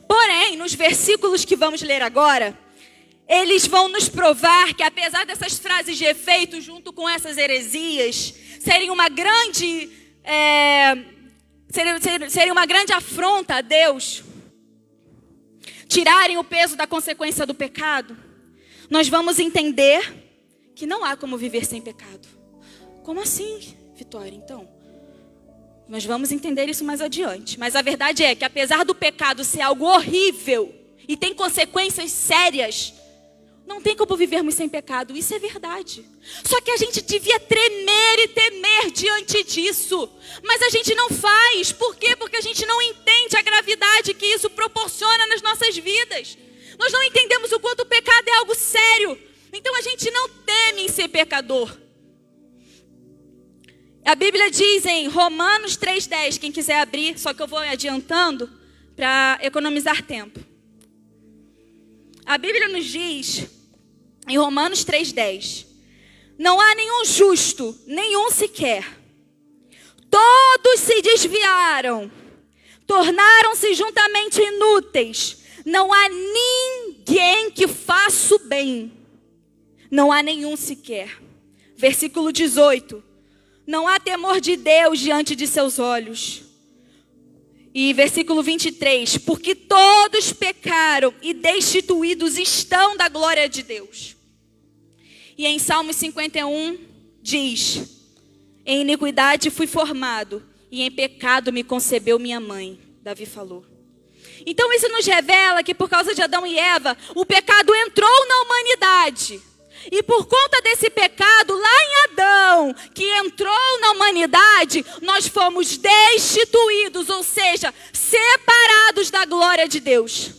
Porém, nos versículos que vamos ler agora, eles vão nos provar que, apesar dessas frases de efeito, junto com essas heresias, serem uma grande, é, serem, serem uma grande afronta a Deus, tirarem o peso da consequência do pecado, nós vamos entender que não há como viver sem pecado. Como assim, Vitória? Então, nós vamos entender isso mais adiante. Mas a verdade é que, apesar do pecado ser algo horrível e tem consequências sérias, não tem como vivermos sem pecado. Isso é verdade. Só que a gente devia tremer e temer diante disso. Mas a gente não faz. Por quê? Porque a gente não entende a gravidade que isso proporciona nas nossas vidas. Nós não entendemos o quanto o pecado é algo sério. Então a gente não teme em ser pecador. A Bíblia diz em Romanos 3,10, quem quiser abrir, só que eu vou adiantando para economizar tempo. A Bíblia nos diz, em Romanos 3,10, não há nenhum justo, nenhum sequer. Todos se desviaram, tornaram-se juntamente inúteis. Não há ninguém que faça o bem. Não há nenhum sequer. Versículo 18. Não há temor de Deus diante de seus olhos. E versículo 23: Porque todos pecaram e destituídos estão da glória de Deus. E em Salmos 51 diz: Em iniquidade fui formado, e em pecado me concebeu minha mãe. Davi falou. Então isso nos revela que por causa de Adão e Eva, o pecado entrou na humanidade. E por conta desse pecado lá em Adão, que entrou na humanidade, nós fomos destituídos, ou seja, separados da glória de Deus.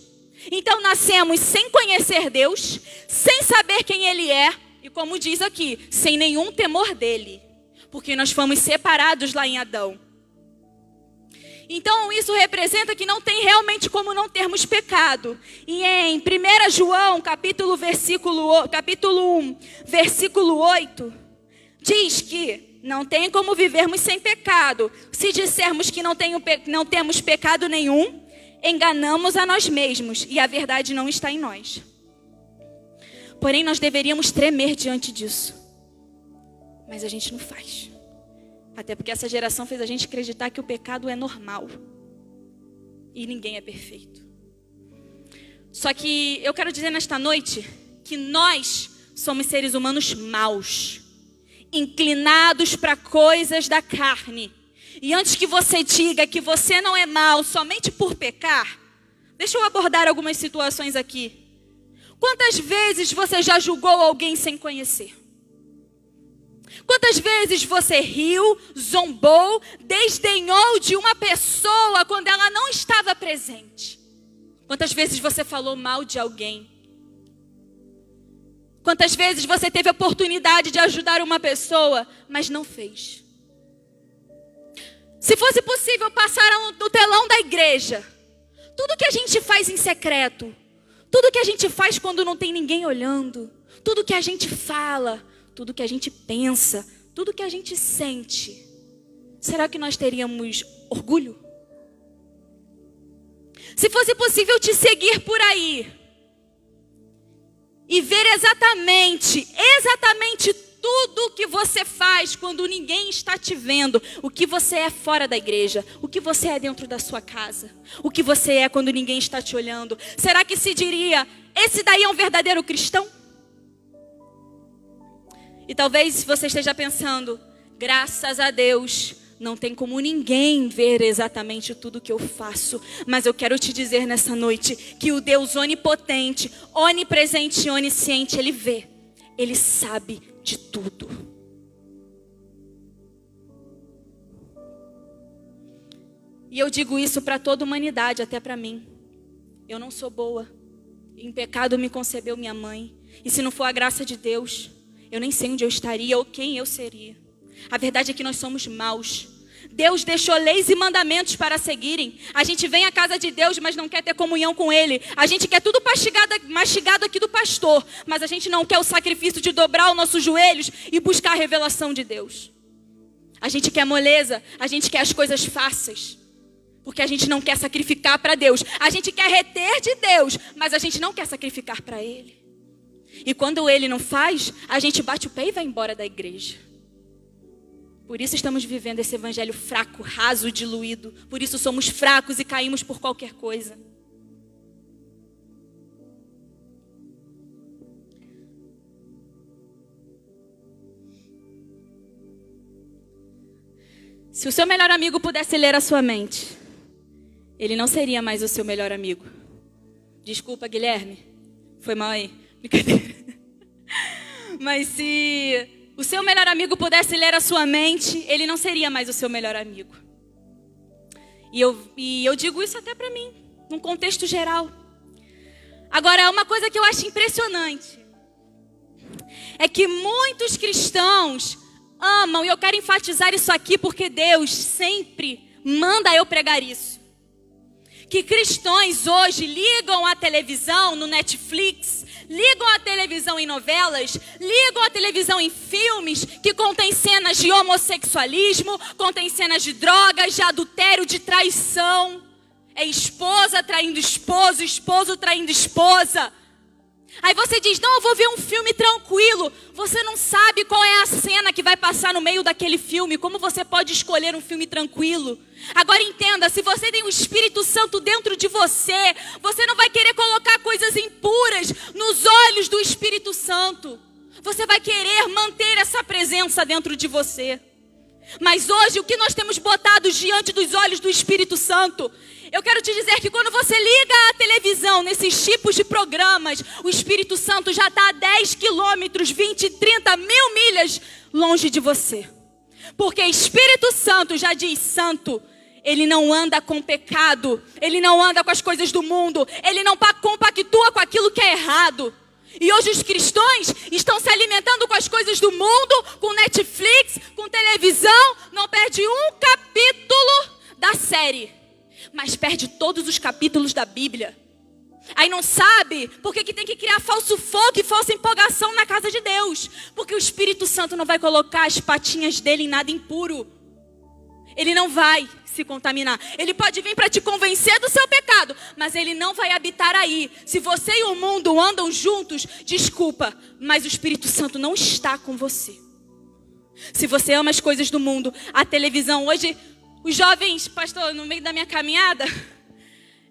Então nascemos sem conhecer Deus, sem saber quem Ele é, e como diz aqui, sem nenhum temor dele, porque nós fomos separados lá em Adão. Então isso representa que não tem realmente como não termos pecado. E em 1 João, capítulo, versículo, capítulo 1, versículo 8, diz que não tem como vivermos sem pecado. Se dissermos que não, tenho, não temos pecado nenhum, enganamos a nós mesmos e a verdade não está em nós. Porém, nós deveríamos tremer diante disso. Mas a gente não faz. Até porque essa geração fez a gente acreditar que o pecado é normal. E ninguém é perfeito. Só que eu quero dizer nesta noite que nós somos seres humanos maus, inclinados para coisas da carne. E antes que você diga que você não é mau somente por pecar, deixa eu abordar algumas situações aqui. Quantas vezes você já julgou alguém sem conhecer? Quantas vezes você riu, zombou, desdenhou de uma pessoa quando ela não estava presente? Quantas vezes você falou mal de alguém? Quantas vezes você teve a oportunidade de ajudar uma pessoa, mas não fez? Se fosse possível passar no telão da igreja, tudo que a gente faz em secreto, tudo que a gente faz quando não tem ninguém olhando, tudo que a gente fala, tudo que a gente pensa, tudo que a gente sente, será que nós teríamos orgulho? Se fosse possível te seguir por aí e ver exatamente, exatamente tudo o que você faz quando ninguém está te vendo, o que você é fora da igreja, o que você é dentro da sua casa, o que você é quando ninguém está te olhando, será que se diria, esse daí é um verdadeiro cristão? E talvez você esteja pensando, graças a Deus, não tem como ninguém ver exatamente tudo que eu faço, mas eu quero te dizer nessa noite que o Deus onipotente, onipresente e onisciente, ele vê, ele sabe de tudo. E eu digo isso para toda a humanidade, até para mim. Eu não sou boa. Em pecado me concebeu minha mãe. E se não for a graça de Deus, eu nem sei onde eu estaria ou quem eu seria. A verdade é que nós somos maus. Deus deixou leis e mandamentos para seguirem. A gente vem à casa de Deus, mas não quer ter comunhão com Ele. A gente quer tudo mastigado, mastigado aqui do pastor, mas a gente não quer o sacrifício de dobrar os nossos joelhos e buscar a revelação de Deus. A gente quer moleza, a gente quer as coisas fáceis. Porque a gente não quer sacrificar para Deus. A gente quer reter de Deus, mas a gente não quer sacrificar para Ele. E quando ele não faz, a gente bate o pé e vai embora da igreja. Por isso estamos vivendo esse evangelho fraco, raso, diluído. Por isso somos fracos e caímos por qualquer coisa. Se o seu melhor amigo pudesse ler a sua mente, ele não seria mais o seu melhor amigo. Desculpa, Guilherme. Foi mal aí. Brincadeira. [LAUGHS] Mas se o seu melhor amigo pudesse ler a sua mente, ele não seria mais o seu melhor amigo. E eu, e eu digo isso até para mim, num contexto geral. Agora, uma coisa que eu acho impressionante é que muitos cristãos amam, e eu quero enfatizar isso aqui porque Deus sempre manda eu pregar isso. Que cristãos hoje ligam a televisão no Netflix, ligam a televisão em novelas, ligam a televisão em filmes que contêm cenas de homossexualismo, contêm cenas de drogas, de adultério, de traição. É esposa traindo esposo, esposo traindo esposa. Aí você diz: Não, eu vou ver um filme tranquilo. Você não sabe qual é a cena que vai passar no meio daquele filme. Como você pode escolher um filme tranquilo? Agora entenda: se você tem o Espírito Santo dentro de você, você não vai querer colocar coisas impuras nos olhos do Espírito Santo. Você vai querer manter essa presença dentro de você. Mas hoje, o que nós temos botado diante dos olhos do Espírito Santo eu quero te dizer que quando você liga a televisão nesses tipos de programas, o Espírito Santo já está a 10 quilômetros, 20, 30 mil milhas longe de você. Porque Espírito Santo já diz: Santo, ele não anda com pecado, ele não anda com as coisas do mundo, ele não compactua com aquilo que é errado. E hoje os cristãos estão se alimentando com as coisas do mundo, com Netflix, com televisão, não perde um capítulo da série mas perde todos os capítulos da Bíblia. Aí não sabe por que, tem que criar falso fogo e falsa empolgação na casa de Deus. Porque o Espírito Santo não vai colocar as patinhas dele em nada impuro. Ele não vai se contaminar. Ele pode vir para te convencer do seu pecado, mas ele não vai habitar aí. Se você e o mundo andam juntos, desculpa, mas o Espírito Santo não está com você. Se você ama as coisas do mundo, a televisão hoje os jovens, pastor, no meio da minha caminhada,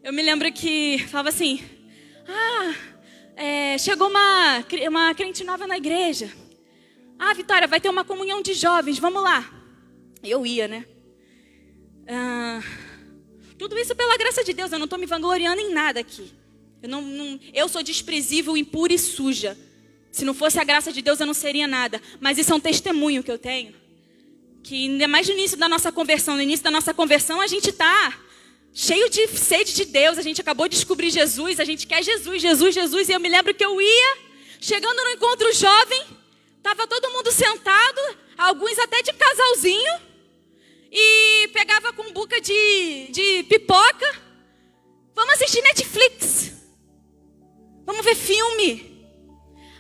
eu me lembro que falava assim: Ah, é, chegou uma, uma crente nova na igreja. Ah, Vitória, vai ter uma comunhão de jovens, vamos lá. Eu ia, né? Ah, tudo isso pela graça de Deus, eu não estou me vangloriando em nada aqui. Eu, não, não, eu sou desprezível, impura e suja. Se não fosse a graça de Deus, eu não seria nada. Mas isso é um testemunho que eu tenho que ainda mais no início da nossa conversão, no início da nossa conversão, a gente está cheio de sede de Deus, a gente acabou de descobrir Jesus, a gente quer Jesus, Jesus, Jesus, e eu me lembro que eu ia, chegando no encontro jovem, estava todo mundo sentado, alguns até de casalzinho, e pegava com buca de, de pipoca, vamos assistir Netflix, vamos ver filme.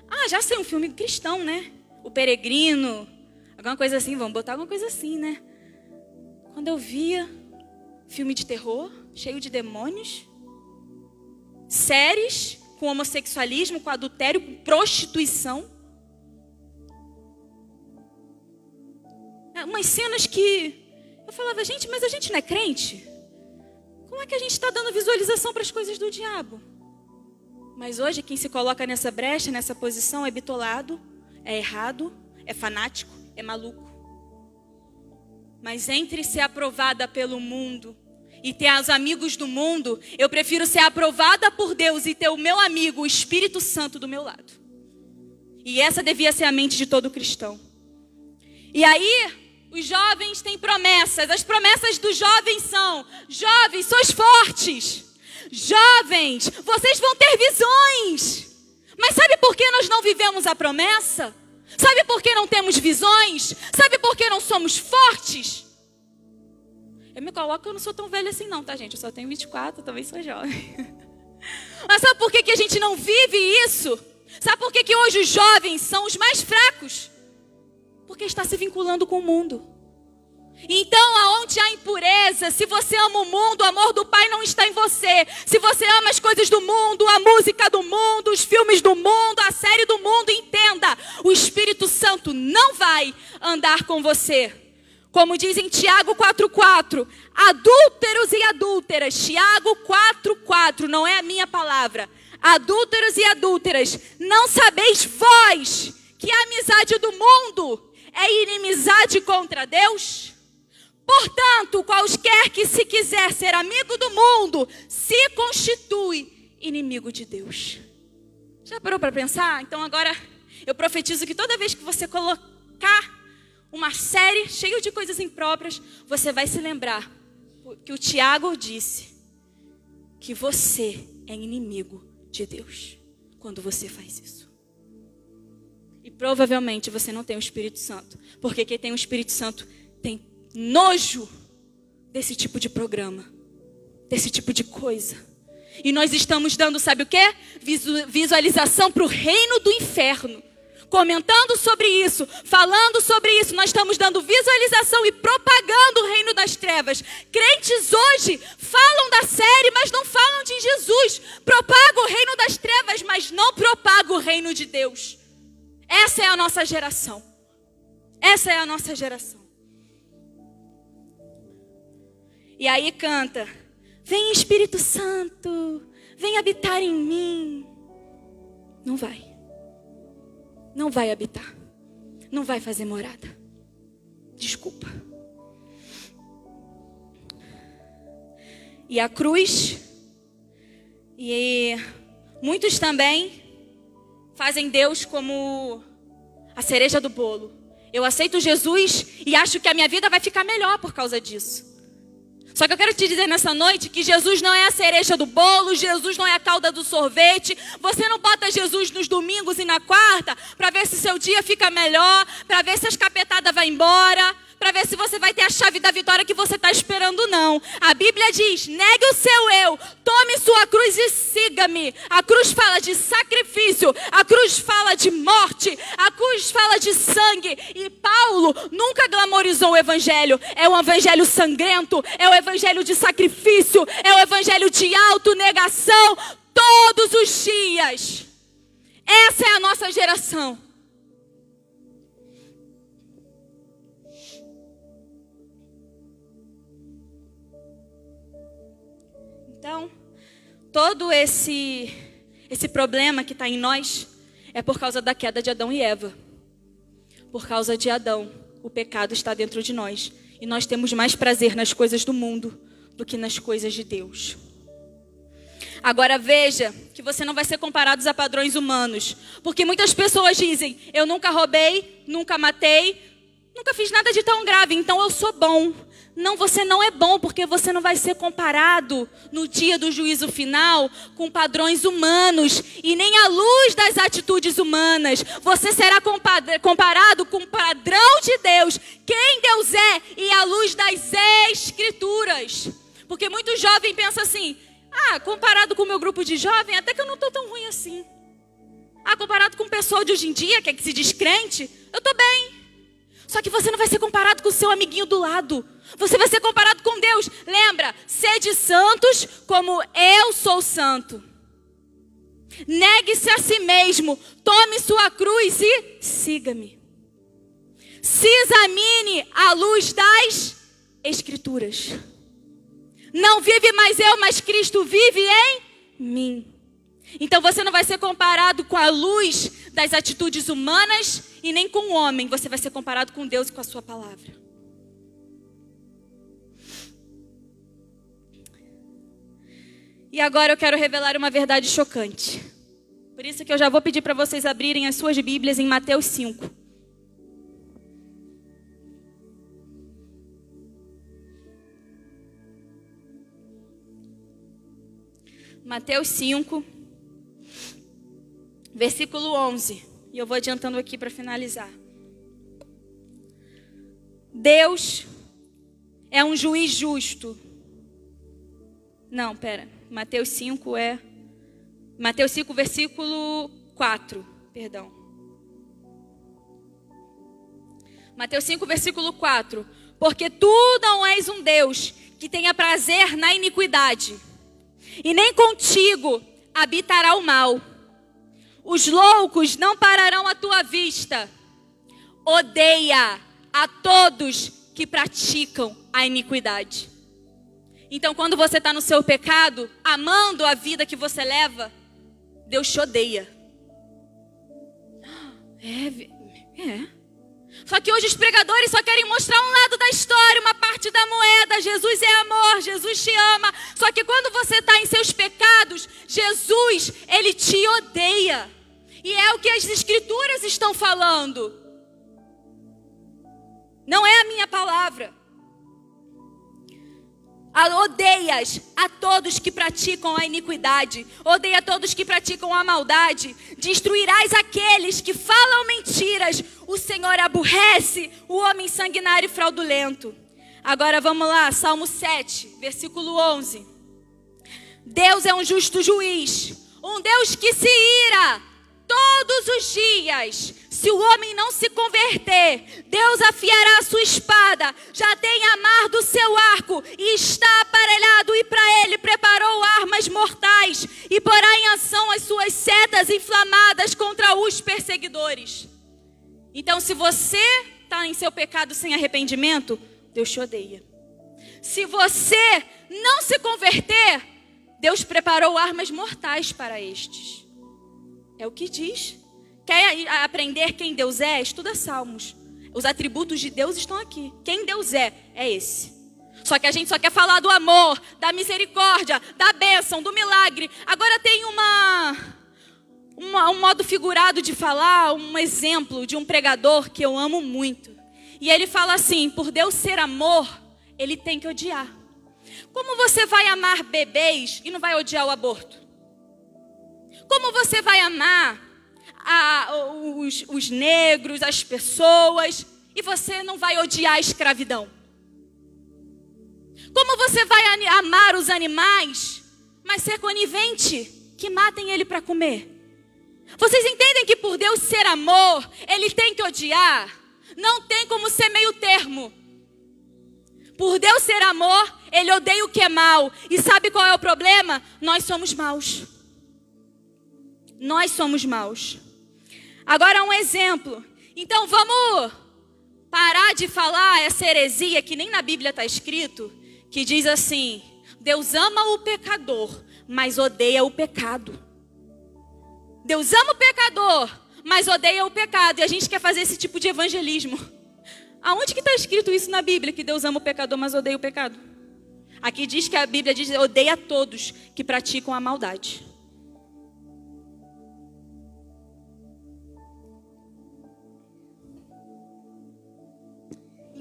Ah, já sei um filme cristão, né? O Peregrino, Alguma coisa assim, vamos botar alguma coisa assim, né? Quando eu via filme de terror, cheio de demônios, séries com homossexualismo, com adultério, com prostituição. É, umas cenas que eu falava, gente, mas a gente não é crente? Como é que a gente está dando visualização para as coisas do diabo? Mas hoje quem se coloca nessa brecha, nessa posição, é bitolado, é errado, é fanático, é maluco. Mas entre ser aprovada pelo mundo e ter os amigos do mundo, eu prefiro ser aprovada por Deus e ter o meu amigo, o Espírito Santo, do meu lado. E essa devia ser a mente de todo cristão. E aí, os jovens têm promessas. As promessas dos jovens são: jovens, sois fortes. Jovens, vocês vão ter visões. Mas sabe por que nós não vivemos a promessa? Sabe por que não temos visões? Sabe por que não somos fortes? Eu me coloco que eu não sou tão velha assim, não, tá, gente? Eu só tenho 24, também sou jovem. [LAUGHS] Mas sabe por que, que a gente não vive isso? Sabe por que, que hoje os jovens são os mais fracos? Porque está se vinculando com o mundo. Então, aonde há impureza, se você ama o mundo, o amor do Pai não está em você. Se você ama as coisas do mundo, a música do mundo, os filmes do mundo, a série do mundo, entenda: o Espírito Santo não vai andar com você. Como diz em Tiago 4,4, adúlteros e adúlteras. Tiago 4,4, não é a minha palavra. Adúlteros e adúlteras, não sabeis vós que a amizade do mundo é inimizade contra Deus? Portanto, qualquer que se quiser ser amigo do mundo, se constitui inimigo de Deus. Já parou para pensar? Então agora eu profetizo que toda vez que você colocar uma série cheia de coisas impróprias, você vai se lembrar que o Tiago disse que você é inimigo de Deus quando você faz isso. E provavelmente você não tem o Espírito Santo, porque quem tem o Espírito Santo nojo desse tipo de programa, desse tipo de coisa. E nós estamos dando, sabe o que? Visualização para o reino do inferno. Comentando sobre isso, falando sobre isso, nós estamos dando visualização e propagando o reino das trevas. Crentes hoje falam da série, mas não falam de Jesus. Propagam o reino das trevas, mas não propagam o reino de Deus. Essa é a nossa geração. Essa é a nossa geração. E aí canta: Vem Espírito Santo, vem habitar em mim. Não vai. Não vai habitar. Não vai fazer morada. Desculpa. E a cruz, e muitos também fazem Deus como a cereja do bolo. Eu aceito Jesus e acho que a minha vida vai ficar melhor por causa disso. Só que eu quero te dizer nessa noite que Jesus não é a cereja do bolo, Jesus não é a calda do sorvete. Você não bota Jesus nos domingos e na quarta para ver se seu dia fica melhor, para ver se as capetadas vão embora para ver se você vai ter a chave da vitória que você está esperando, não. A Bíblia diz: negue o seu eu, tome sua cruz e siga-me. A cruz fala de sacrifício, a cruz fala de morte, a cruz fala de sangue. E Paulo nunca glamorizou o evangelho. É um evangelho sangrento, é o um evangelho de sacrifício, é o um evangelho de autonegação todos os dias. Essa é a nossa geração. Então, todo esse esse problema que está em nós é por causa da queda de Adão e Eva. Por causa de Adão, o pecado está dentro de nós e nós temos mais prazer nas coisas do mundo do que nas coisas de Deus. Agora veja que você não vai ser comparado a padrões humanos, porque muitas pessoas dizem: "Eu nunca roubei, nunca matei, nunca fiz nada de tão grave, então eu sou bom". Não, você não é bom, porque você não vai ser comparado no dia do juízo final com padrões humanos e nem à luz das atitudes humanas. Você será comparado com o padrão de Deus, quem Deus é e à luz das Escrituras. Porque muito jovem pensa assim: ah, comparado com o meu grupo de jovem, até que eu não estou tão ruim assim. Ah, comparado com o pessoal de hoje em dia, que é que se descrente, eu estou bem. Só que você não vai ser comparado com o seu amiguinho do lado. Você vai ser comparado com Deus. Lembra? Sede santos como eu sou santo. Negue-se a si mesmo. Tome sua cruz e siga-me. Se examine à luz das Escrituras. Não vive mais eu, mas Cristo vive em mim. Então você não vai ser comparado com a luz das atitudes humanas e nem com o homem. Você vai ser comparado com Deus e com a sua palavra. E agora eu quero revelar uma verdade chocante. Por isso que eu já vou pedir para vocês abrirem as suas Bíblias em Mateus 5. Mateus 5, versículo 11. E eu vou adiantando aqui para finalizar. Deus é um juiz justo. Não, pera. Mateus 5 é. Mateus 5, versículo 4. Perdão. Mateus 5, versículo 4. porque tu não és um Deus que tenha prazer na iniquidade, e nem contigo habitará o mal. Os loucos não pararão à tua vista. Odeia a todos que praticam a iniquidade. Então, quando você está no seu pecado, amando a vida que você leva, Deus te odeia. [GASPS] É, é. Só que hoje os pregadores só querem mostrar um lado da história, uma parte da moeda. Jesus é amor, Jesus te ama. Só que quando você está em seus pecados, Jesus, ele te odeia. E é o que as escrituras estão falando. Não é a minha palavra. Odeias a todos que praticam a iniquidade, odeia a todos que praticam a maldade, destruirás aqueles que falam mentiras. O Senhor aborrece o homem sanguinário e fraudulento. Agora vamos lá, Salmo 7, versículo 11. Deus é um justo juiz, um Deus que se ira todos os dias. Se o homem não se converter, Deus afiará a sua espada, já tem a mar do seu arco e está aparelhado, e para ele preparou armas mortais e porá em ação as suas setas inflamadas contra os perseguidores. Então, se você está em seu pecado sem arrependimento, Deus te odeia. Se você não se converter, Deus preparou armas mortais para estes. É o que diz. Quer aprender quem Deus é? Estuda Salmos. Os atributos de Deus estão aqui. Quem Deus é, é esse. Só que a gente só quer falar do amor, da misericórdia, da bênção, do milagre. Agora tem uma, uma, um modo figurado de falar, um exemplo de um pregador que eu amo muito. E ele fala assim: por Deus ser amor, ele tem que odiar. Como você vai amar bebês e não vai odiar o aborto? Como você vai amar a, os, os negros, as pessoas, e você não vai odiar a escravidão? Como você vai amar os animais, mas ser conivente que matem ele para comer? Vocês entendem que por Deus ser amor, ele tem que odiar? Não tem como ser meio termo. Por Deus ser amor, ele odeia o que é mal. E sabe qual é o problema? Nós somos maus. Nós somos maus. Agora um exemplo. Então vamos parar de falar essa heresia que nem na Bíblia está escrito, que diz assim: Deus ama o pecador, mas odeia o pecado. Deus ama o pecador, mas odeia o pecado. E a gente quer fazer esse tipo de evangelismo. Aonde que está escrito isso na Bíblia, que Deus ama o pecador, mas odeia o pecado? Aqui diz que a Bíblia diz odeia todos que praticam a maldade.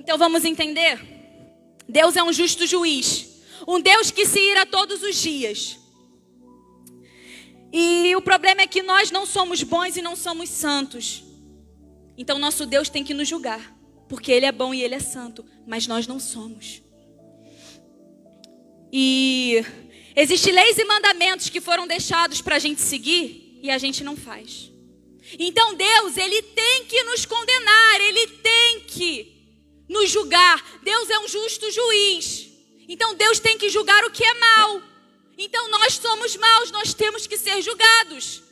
Então vamos entender? Deus é um justo juiz, um Deus que se ira todos os dias. E o problema é que nós não somos bons e não somos santos. Então nosso Deus tem que nos julgar, porque Ele é bom e Ele é santo, mas nós não somos. E existem leis e mandamentos que foram deixados para a gente seguir e a gente não faz. Então Deus, Ele tem que nos condenar, Ele tem que nos julgar. Deus é um justo juiz. Então Deus tem que julgar o que é mal. Então nós somos maus, nós temos que ser julgados.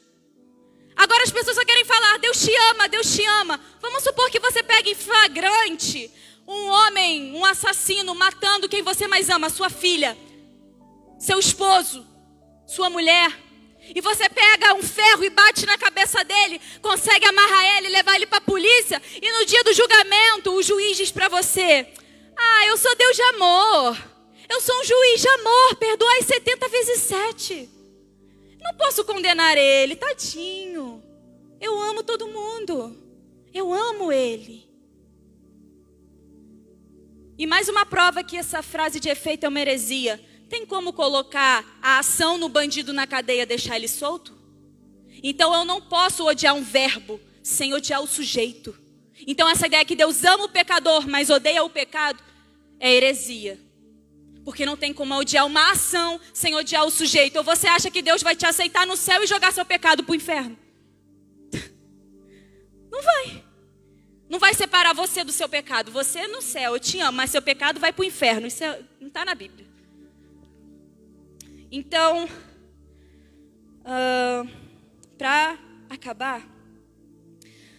Agora as pessoas só querem falar: Deus te ama, Deus te ama. Vamos supor que você pegue em flagrante um homem, um assassino, matando quem você mais ama, sua filha, seu esposo, sua mulher. E você pega um ferro e bate na cabeça dele, consegue amarrar ele, levar ele para a polícia, e no dia do julgamento o juiz diz para você: Ah, eu sou Deus de amor. Eu sou um juiz de amor, perdoai 70 vezes 7. Não posso condenar ele, tadinho. Eu amo todo mundo. Eu amo ele. E mais uma prova que essa frase de efeito é uma heresia. Tem como colocar a ação no bandido na cadeia deixar ele solto? Então eu não posso odiar um verbo sem odiar o sujeito. Então essa ideia que Deus ama o pecador, mas odeia o pecado, é heresia. Porque não tem como odiar uma ação sem odiar o sujeito. Ou você acha que Deus vai te aceitar no céu e jogar seu pecado para o inferno? [LAUGHS] Não vai. Não vai separar você do seu pecado. Você é no céu, eu te amo, mas seu pecado vai para o inferno. Isso é, não está na Bíblia. Então, uh, para acabar,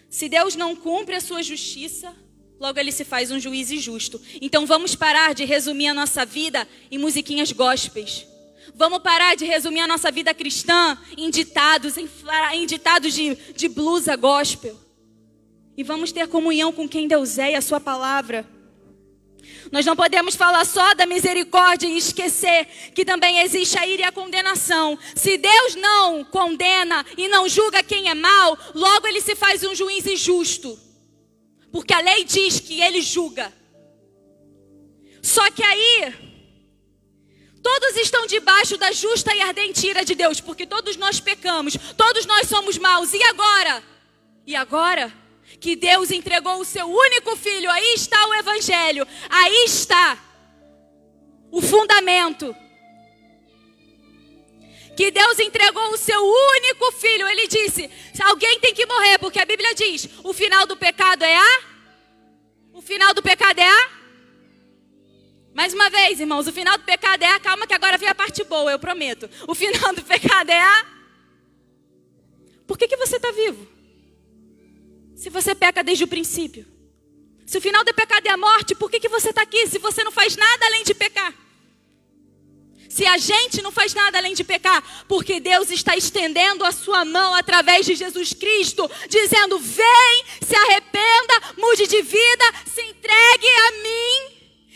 se Deus não cumpre a sua justiça, logo ele se faz um juiz injusto. Então vamos parar de resumir a nossa vida em musiquinhas gospels. Vamos parar de resumir a nossa vida cristã em ditados, em, em ditados de, de blusa gospel. E vamos ter comunhão com quem Deus é e a sua palavra. Nós não podemos falar só da misericórdia e esquecer que também existe a ira e a condenação. Se Deus não condena e não julga quem é mal, logo ele se faz um juiz injusto. Porque a lei diz que ele julga. Só que aí, todos estão debaixo da justa e ardente ira de Deus, porque todos nós pecamos, todos nós somos maus. E agora? E agora? Que Deus entregou o seu único filho. Aí está o Evangelho, aí está o fundamento. Que Deus entregou o seu único filho. Ele disse: alguém tem que morrer, porque a Bíblia diz: o final do pecado é a. O final do pecado é a. Mais uma vez, irmãos, o final do pecado é a. Calma, que agora vem a parte boa, eu prometo. O final do pecado é a. Por que, que você está vivo? Se você peca desde o princípio. Se o final do pecado é a morte, por que, que você está aqui se você não faz nada além de pecar? Se a gente não faz nada além de pecar, porque Deus está estendendo a sua mão através de Jesus Cristo, dizendo: vem, se arrependa, mude de vida, se entregue a mim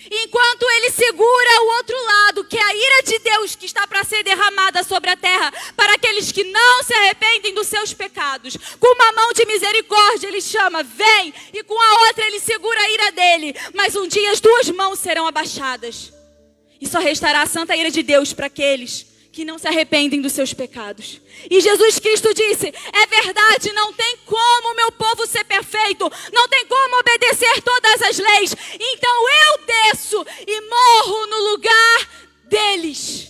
enquanto ele segura o outro lado, que é a ira de Deus que está para ser derramada sobre a terra, para aqueles que não se arrependem dos seus pecados. Com uma mão de misericórdia ele chama, vem, e com a outra ele segura a ira dele. Mas um dia as duas mãos serão abaixadas, e só restará a santa ira de Deus para aqueles que não se arrependem dos seus pecados. E Jesus Cristo disse: É verdade, não tem como o meu povo ser perfeito, não tem como obedecer todas as leis. Então eu desço e morro no lugar deles.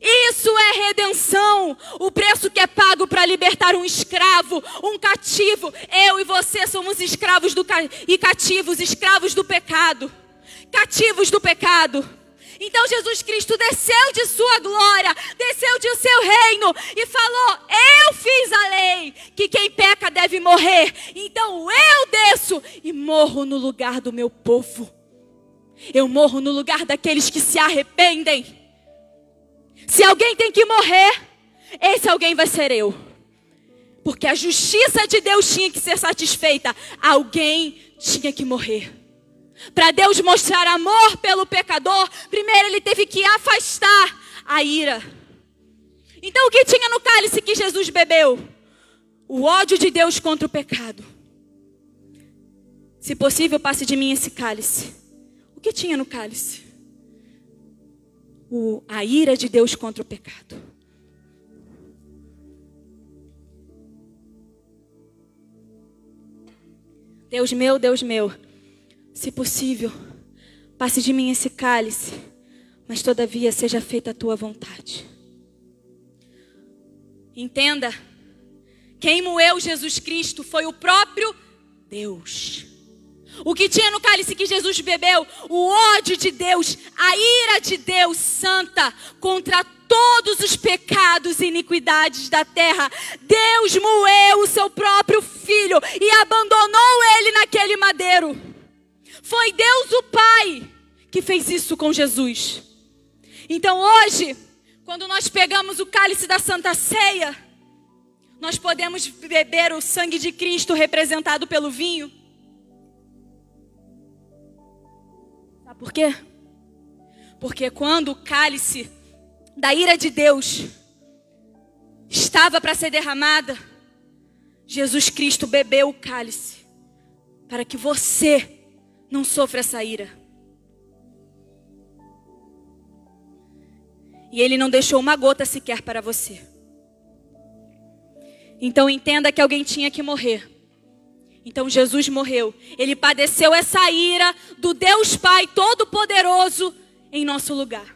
Isso é redenção, o preço que é pago para libertar um escravo, um cativo. Eu e você somos escravos do, e cativos, escravos do pecado, cativos do pecado. Então Jesus Cristo desceu de sua glória, desceu de seu reino e falou: Eu fiz a lei que quem peca deve morrer. Então eu desço e morro no lugar do meu povo. Eu morro no lugar daqueles que se arrependem. Se alguém tem que morrer, esse alguém vai ser eu. Porque a justiça de Deus tinha que ser satisfeita. Alguém tinha que morrer. Para Deus mostrar amor pelo pecador, primeiro ele teve que afastar a ira. Então o que tinha no cálice que Jesus bebeu? O ódio de Deus contra o pecado. Se possível, passe de mim esse cálice. O que tinha no cálice? O, a ira de Deus contra o pecado. Deus meu, Deus meu, se possível, passe de mim esse cálice, mas todavia seja feita a tua vontade. Entenda, quem moeu Jesus Cristo foi o próprio Deus. O que tinha no cálice que Jesus bebeu? O ódio de Deus, a ira de Deus santa contra todos os pecados e iniquidades da terra. Deus moeu o seu próprio filho e abandonou ele naquele madeiro. Foi Deus o Pai que fez isso com Jesus. Então hoje, quando nós pegamos o cálice da Santa Ceia, nós podemos beber o sangue de Cristo representado pelo vinho. Sabe por quê? Porque quando o cálice da ira de Deus estava para ser derramada, Jesus Cristo bebeu o cálice para que você não sofra essa ira. E Ele não deixou uma gota sequer para você. Então entenda que alguém tinha que morrer. Então Jesus morreu. Ele padeceu essa ira do Deus Pai Todo-Poderoso em nosso lugar.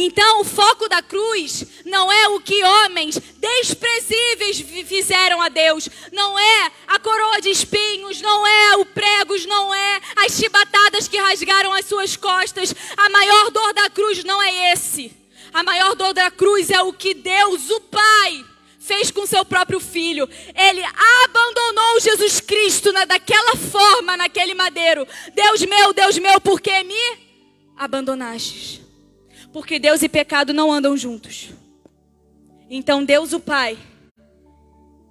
Então, o foco da cruz não é o que homens desprezíveis fizeram a Deus, não é a coroa de espinhos, não é o pregos, não é as chibatadas que rasgaram as suas costas. A maior dor da cruz não é esse. A maior dor da cruz é o que Deus, o Pai, fez com seu próprio filho. Ele abandonou Jesus Cristo na, daquela forma, naquele madeiro. Deus meu, Deus meu, por que me abandonastes? Porque Deus e pecado não andam juntos. Então Deus, o Pai,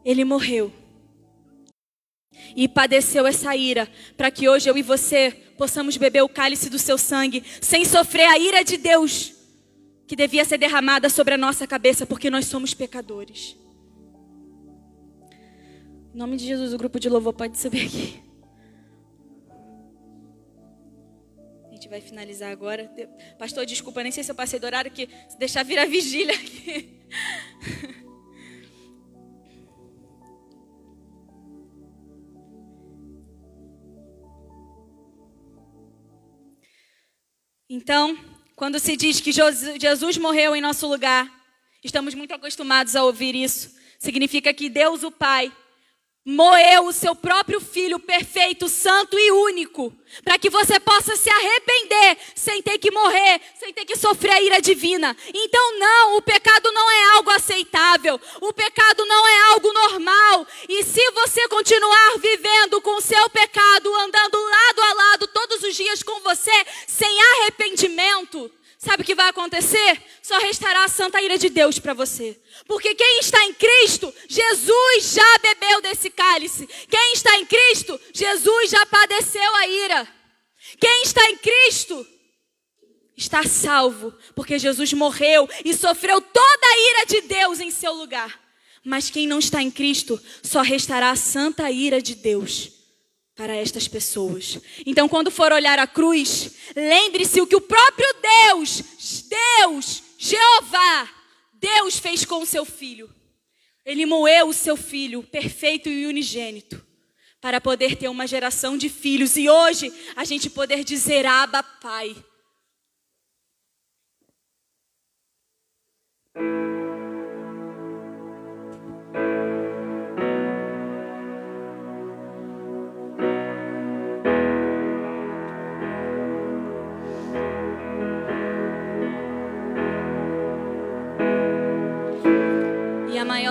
ele morreu e padeceu essa ira, para que hoje eu e você possamos beber o cálice do seu sangue, sem sofrer a ira de Deus, que devia ser derramada sobre a nossa cabeça, porque nós somos pecadores. Em nome de Jesus, o grupo de louvor pode subir aqui. Gente vai finalizar agora. Pastor, desculpa, nem sei se eu passei do horário que se deixar virar vigília aqui. [LAUGHS] Então, quando se diz que Jesus morreu em nosso lugar, estamos muito acostumados a ouvir isso. Significa que Deus, o Pai, moeu o seu próprio filho perfeito, santo e único, para que você possa se arrepender sem ter que morrer, sem ter que sofrer a ira divina. Então, não, o pecado não é algo aceitável, o pecado não é algo normal. E se você continuar vivendo com o seu pecado, andando lado a lado todos os dias com você, sem arrependimento, Sabe o que vai acontecer? Só restará a santa ira de Deus para você. Porque quem está em Cristo, Jesus já bebeu desse cálice. Quem está em Cristo, Jesus já padeceu a ira. Quem está em Cristo está salvo, porque Jesus morreu e sofreu toda a ira de Deus em seu lugar. Mas quem não está em Cristo, só restará a santa ira de Deus para estas pessoas. Então, quando for olhar a cruz, lembre-se o que o próprio Deus, Deus, Jeová, Deus fez com o seu filho. Ele moeu o seu filho, perfeito e unigênito, para poder ter uma geração de filhos e hoje a gente poder dizer Abba, Pai.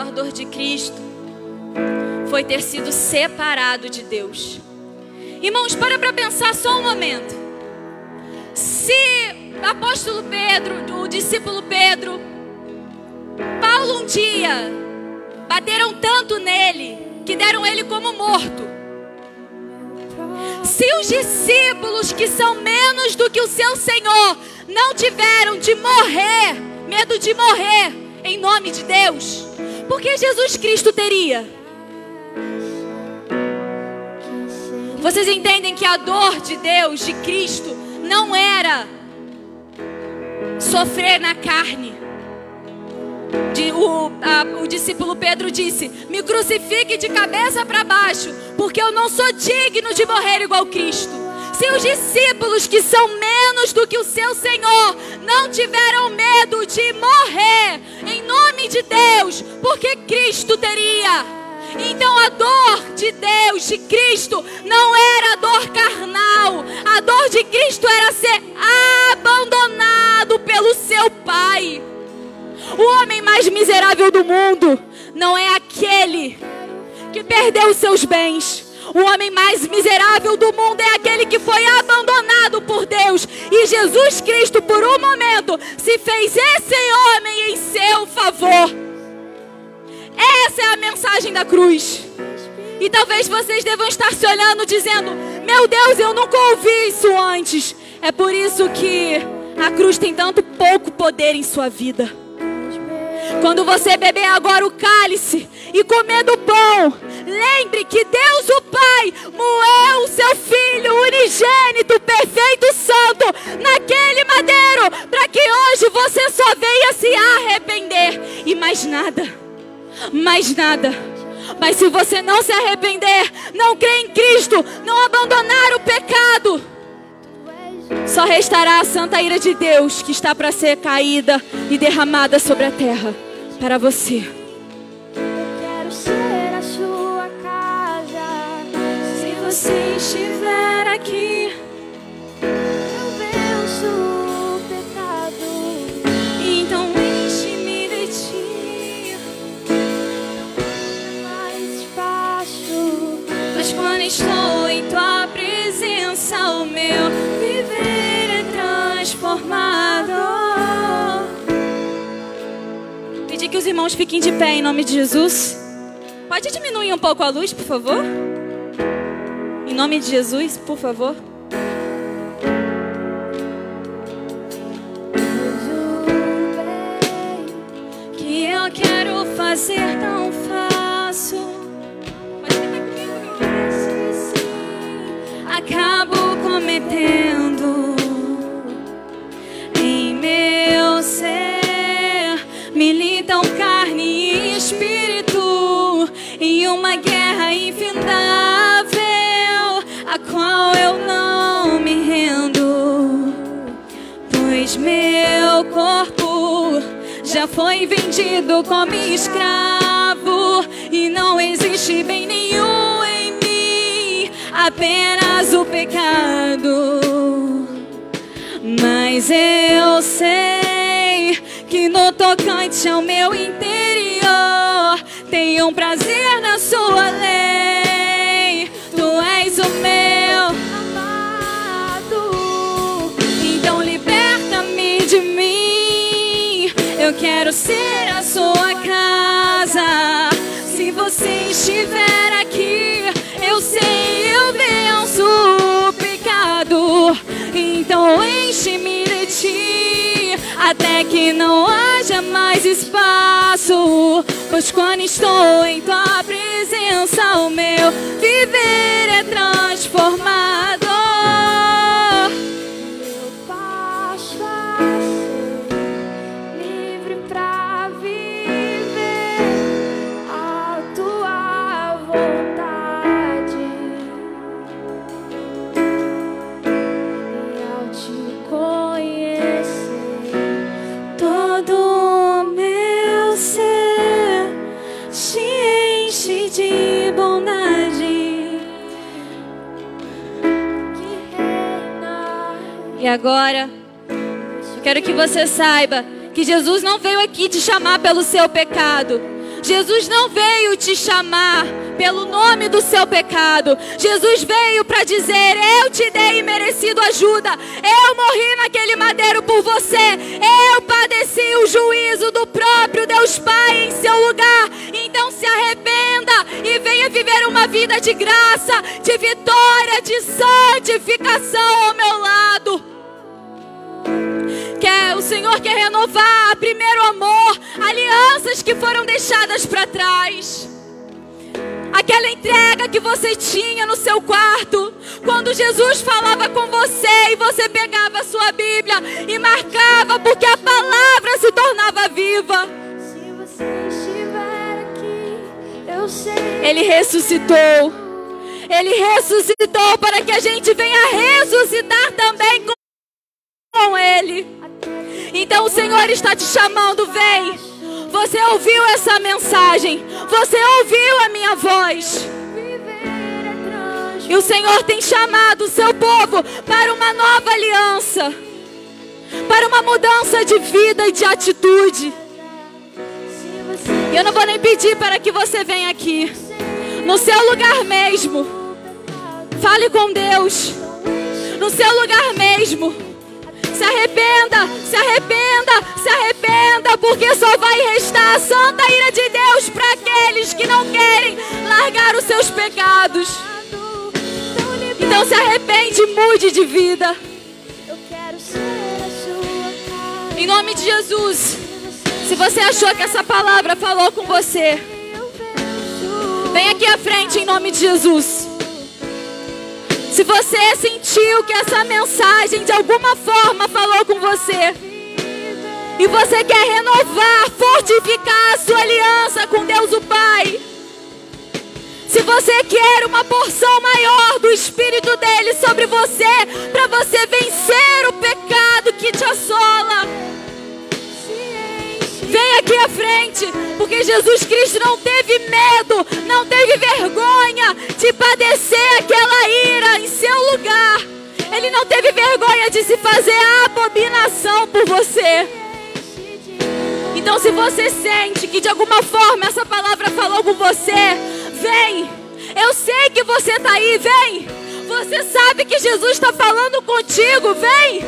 Maior dor de Cristo foi ter sido separado de Deus. Irmãos, para para pensar só um momento. Se apóstolo Pedro, o discípulo Pedro, Paulo um dia bateram tanto nele que deram ele como morto. Se os discípulos que são menos do que o seu Senhor não tiveram de morrer, medo de morrer em nome de Deus, porque Jesus Cristo teria. Vocês entendem que a dor de Deus, de Cristo, não era sofrer na carne. O, a, o discípulo Pedro disse: Me crucifique de cabeça para baixo, porque eu não sou digno de morrer igual Cristo. Se os discípulos que são menos do que o seu Senhor não tiveram medo de morrer em nome de Deus, porque Cristo teria. Então a dor de Deus, de Cristo, não era dor carnal. A dor de Cristo era ser abandonado pelo seu Pai. O homem mais miserável do mundo não é aquele que perdeu seus bens o homem mais miserável do mundo é aquele que foi abandonado por Deus. E Jesus Cristo, por um momento, se fez esse homem em seu favor. Essa é a mensagem da cruz. E talvez vocês devam estar se olhando dizendo: Meu Deus, eu nunca ouvi isso antes. É por isso que a cruz tem tanto pouco poder em sua vida. Quando você beber agora o cálice e comer do pão, lembre que Deus, o Pai, moeu o seu Filho unigênito, perfeito, santo, naquele madeiro, para que hoje você só venha se arrepender e mais nada, mais nada. Mas se você não se arrepender, não crer em Cristo, não abandonar o pecado, Só restará a santa ira de Deus que está para ser caída e derramada sobre a terra para você. Quero ser a sua casa. Se você estiver aqui, Eu venço o pecado. então enche-me de ti. Mais espaço. Pois quando estou em tua presença, o meu os irmãos fiquem de pé em nome de Jesus. Pode diminuir um pouco a luz, por favor? Em nome de Jesus, por favor. Que eu quero fazer tão fácil. Pode ficar comigo, meu acabo cometendo em meu ser em uma guerra infindável a qual eu não me rendo pois meu corpo já foi vendido como escravo e não existe bem nenhum em mim, apenas o pecado. Mas eu sei que no tocante ao meu interior tenho prazer na sua lei. Tu és o meu Amado. então liberta-me de mim. Eu quero ser a sua casa. Se você estiver aqui, eu sei, eu venço o pecado. Então enche-me de ti, até não haja mais espaço. Pois quando estou em tua presença, o meu viver é transformado. Agora, eu quero que você saiba que Jesus não veio aqui te chamar pelo seu pecado. Jesus não veio te chamar pelo nome do seu pecado. Jesus veio para dizer: Eu te dei merecido ajuda. Eu morri naquele madeiro por você. Eu padeci o juízo do próprio Deus Pai em seu lugar. Então se arrependa e venha viver uma vida de graça, de vitória, de santificação ao meu lado. Quer, o Senhor quer renovar primeiro amor, alianças que foram deixadas para trás. Aquela entrega que você tinha no seu quarto, quando Jesus falava com você e você pegava a sua Bíblia e marcava, porque a palavra se tornava viva. Se você estiver aqui, eu sei. Ele ressuscitou. Ele ressuscitou para que a gente venha ressuscitar também com- Ele. Então o Senhor está te chamando, vem. Você ouviu essa mensagem, você ouviu a minha voz. E o Senhor tem chamado o seu povo para uma nova aliança, para uma mudança de vida e de atitude. E eu não vou nem pedir para que você venha aqui, no seu lugar mesmo. Fale com Deus, no seu lugar mesmo. Se arrependa, se arrependa, se arrependa, porque só vai restar a santa ira de Deus para aqueles que não querem largar os seus pecados. Então se arrepende e mude de vida. Em nome de Jesus. Se você achou que essa palavra falou com você, vem aqui à frente em nome de Jesus. Se você sentiu que essa mensagem de alguma forma falou com você, e você quer renovar, fortificar a sua aliança com Deus o Pai, Se você quer uma porção maior do Espírito dele sobre você, para você vencer o pecado que te assola, vem aqui à frente, porque Jesus Cristo não teve medo, não teve vergonha de padecer aquela ira em seu lugar. Ele não teve vergonha de se fazer abominação por você. Então, se você sente que de alguma forma essa palavra falou com você, vem. Eu sei que você está aí, vem. Você sabe que Jesus está falando contigo. Vem,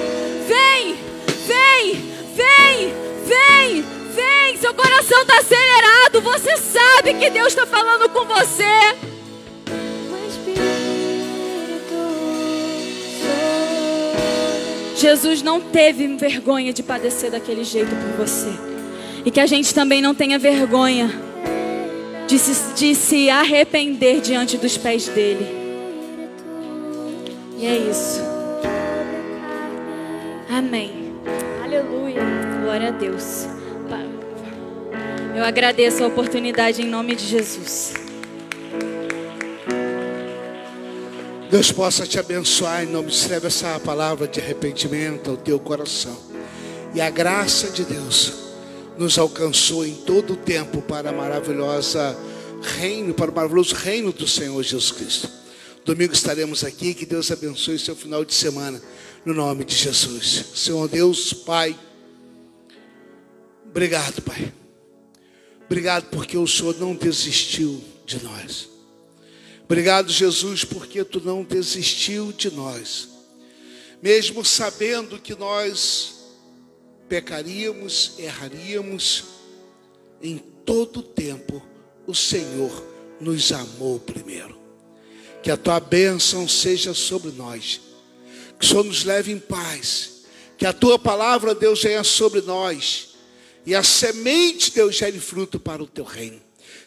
vem, vem, vem, vem. Seu coração está acelerado. Você sabe que Deus está falando com você. Jesus não teve vergonha de padecer daquele jeito por você. E que a gente também não tenha vergonha de se, de se arrepender diante dos pés dele. E é isso. Amém. Aleluia. Glória a Deus. Eu agradeço a oportunidade em nome de Jesus. Deus possa te abençoar em nome de escreve essa palavra de arrependimento ao teu coração. E a graça de Deus nos alcançou em todo o tempo para a maravilhosa reino, para o maravilhoso reino do Senhor Jesus Cristo. Domingo estaremos aqui, que Deus abençoe seu final de semana, no nome de Jesus. Senhor Deus, Pai, obrigado, Pai. Obrigado porque o Senhor não desistiu de nós. Obrigado, Jesus, porque tu não desistiu de nós. Mesmo sabendo que nós pecaríamos, erraríamos, em todo tempo o Senhor nos amou primeiro. Que a tua bênção seja sobre nós. Que o Senhor nos leve em paz. Que a tua palavra, Deus, venha sobre nós. E a semente, Deus, gere fruto para o teu reino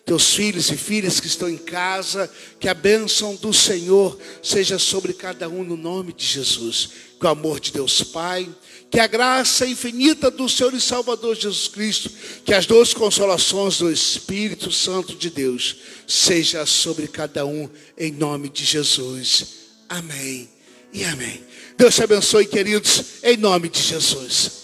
teus filhos e filhas que estão em casa, que a bênção do Senhor seja sobre cada um no nome de Jesus. Que o amor de Deus Pai, que a graça infinita do Senhor e Salvador Jesus Cristo, que as duas consolações do Espírito Santo de Deus seja sobre cada um em nome de Jesus. Amém e amém. Deus te abençoe, queridos, em nome de Jesus.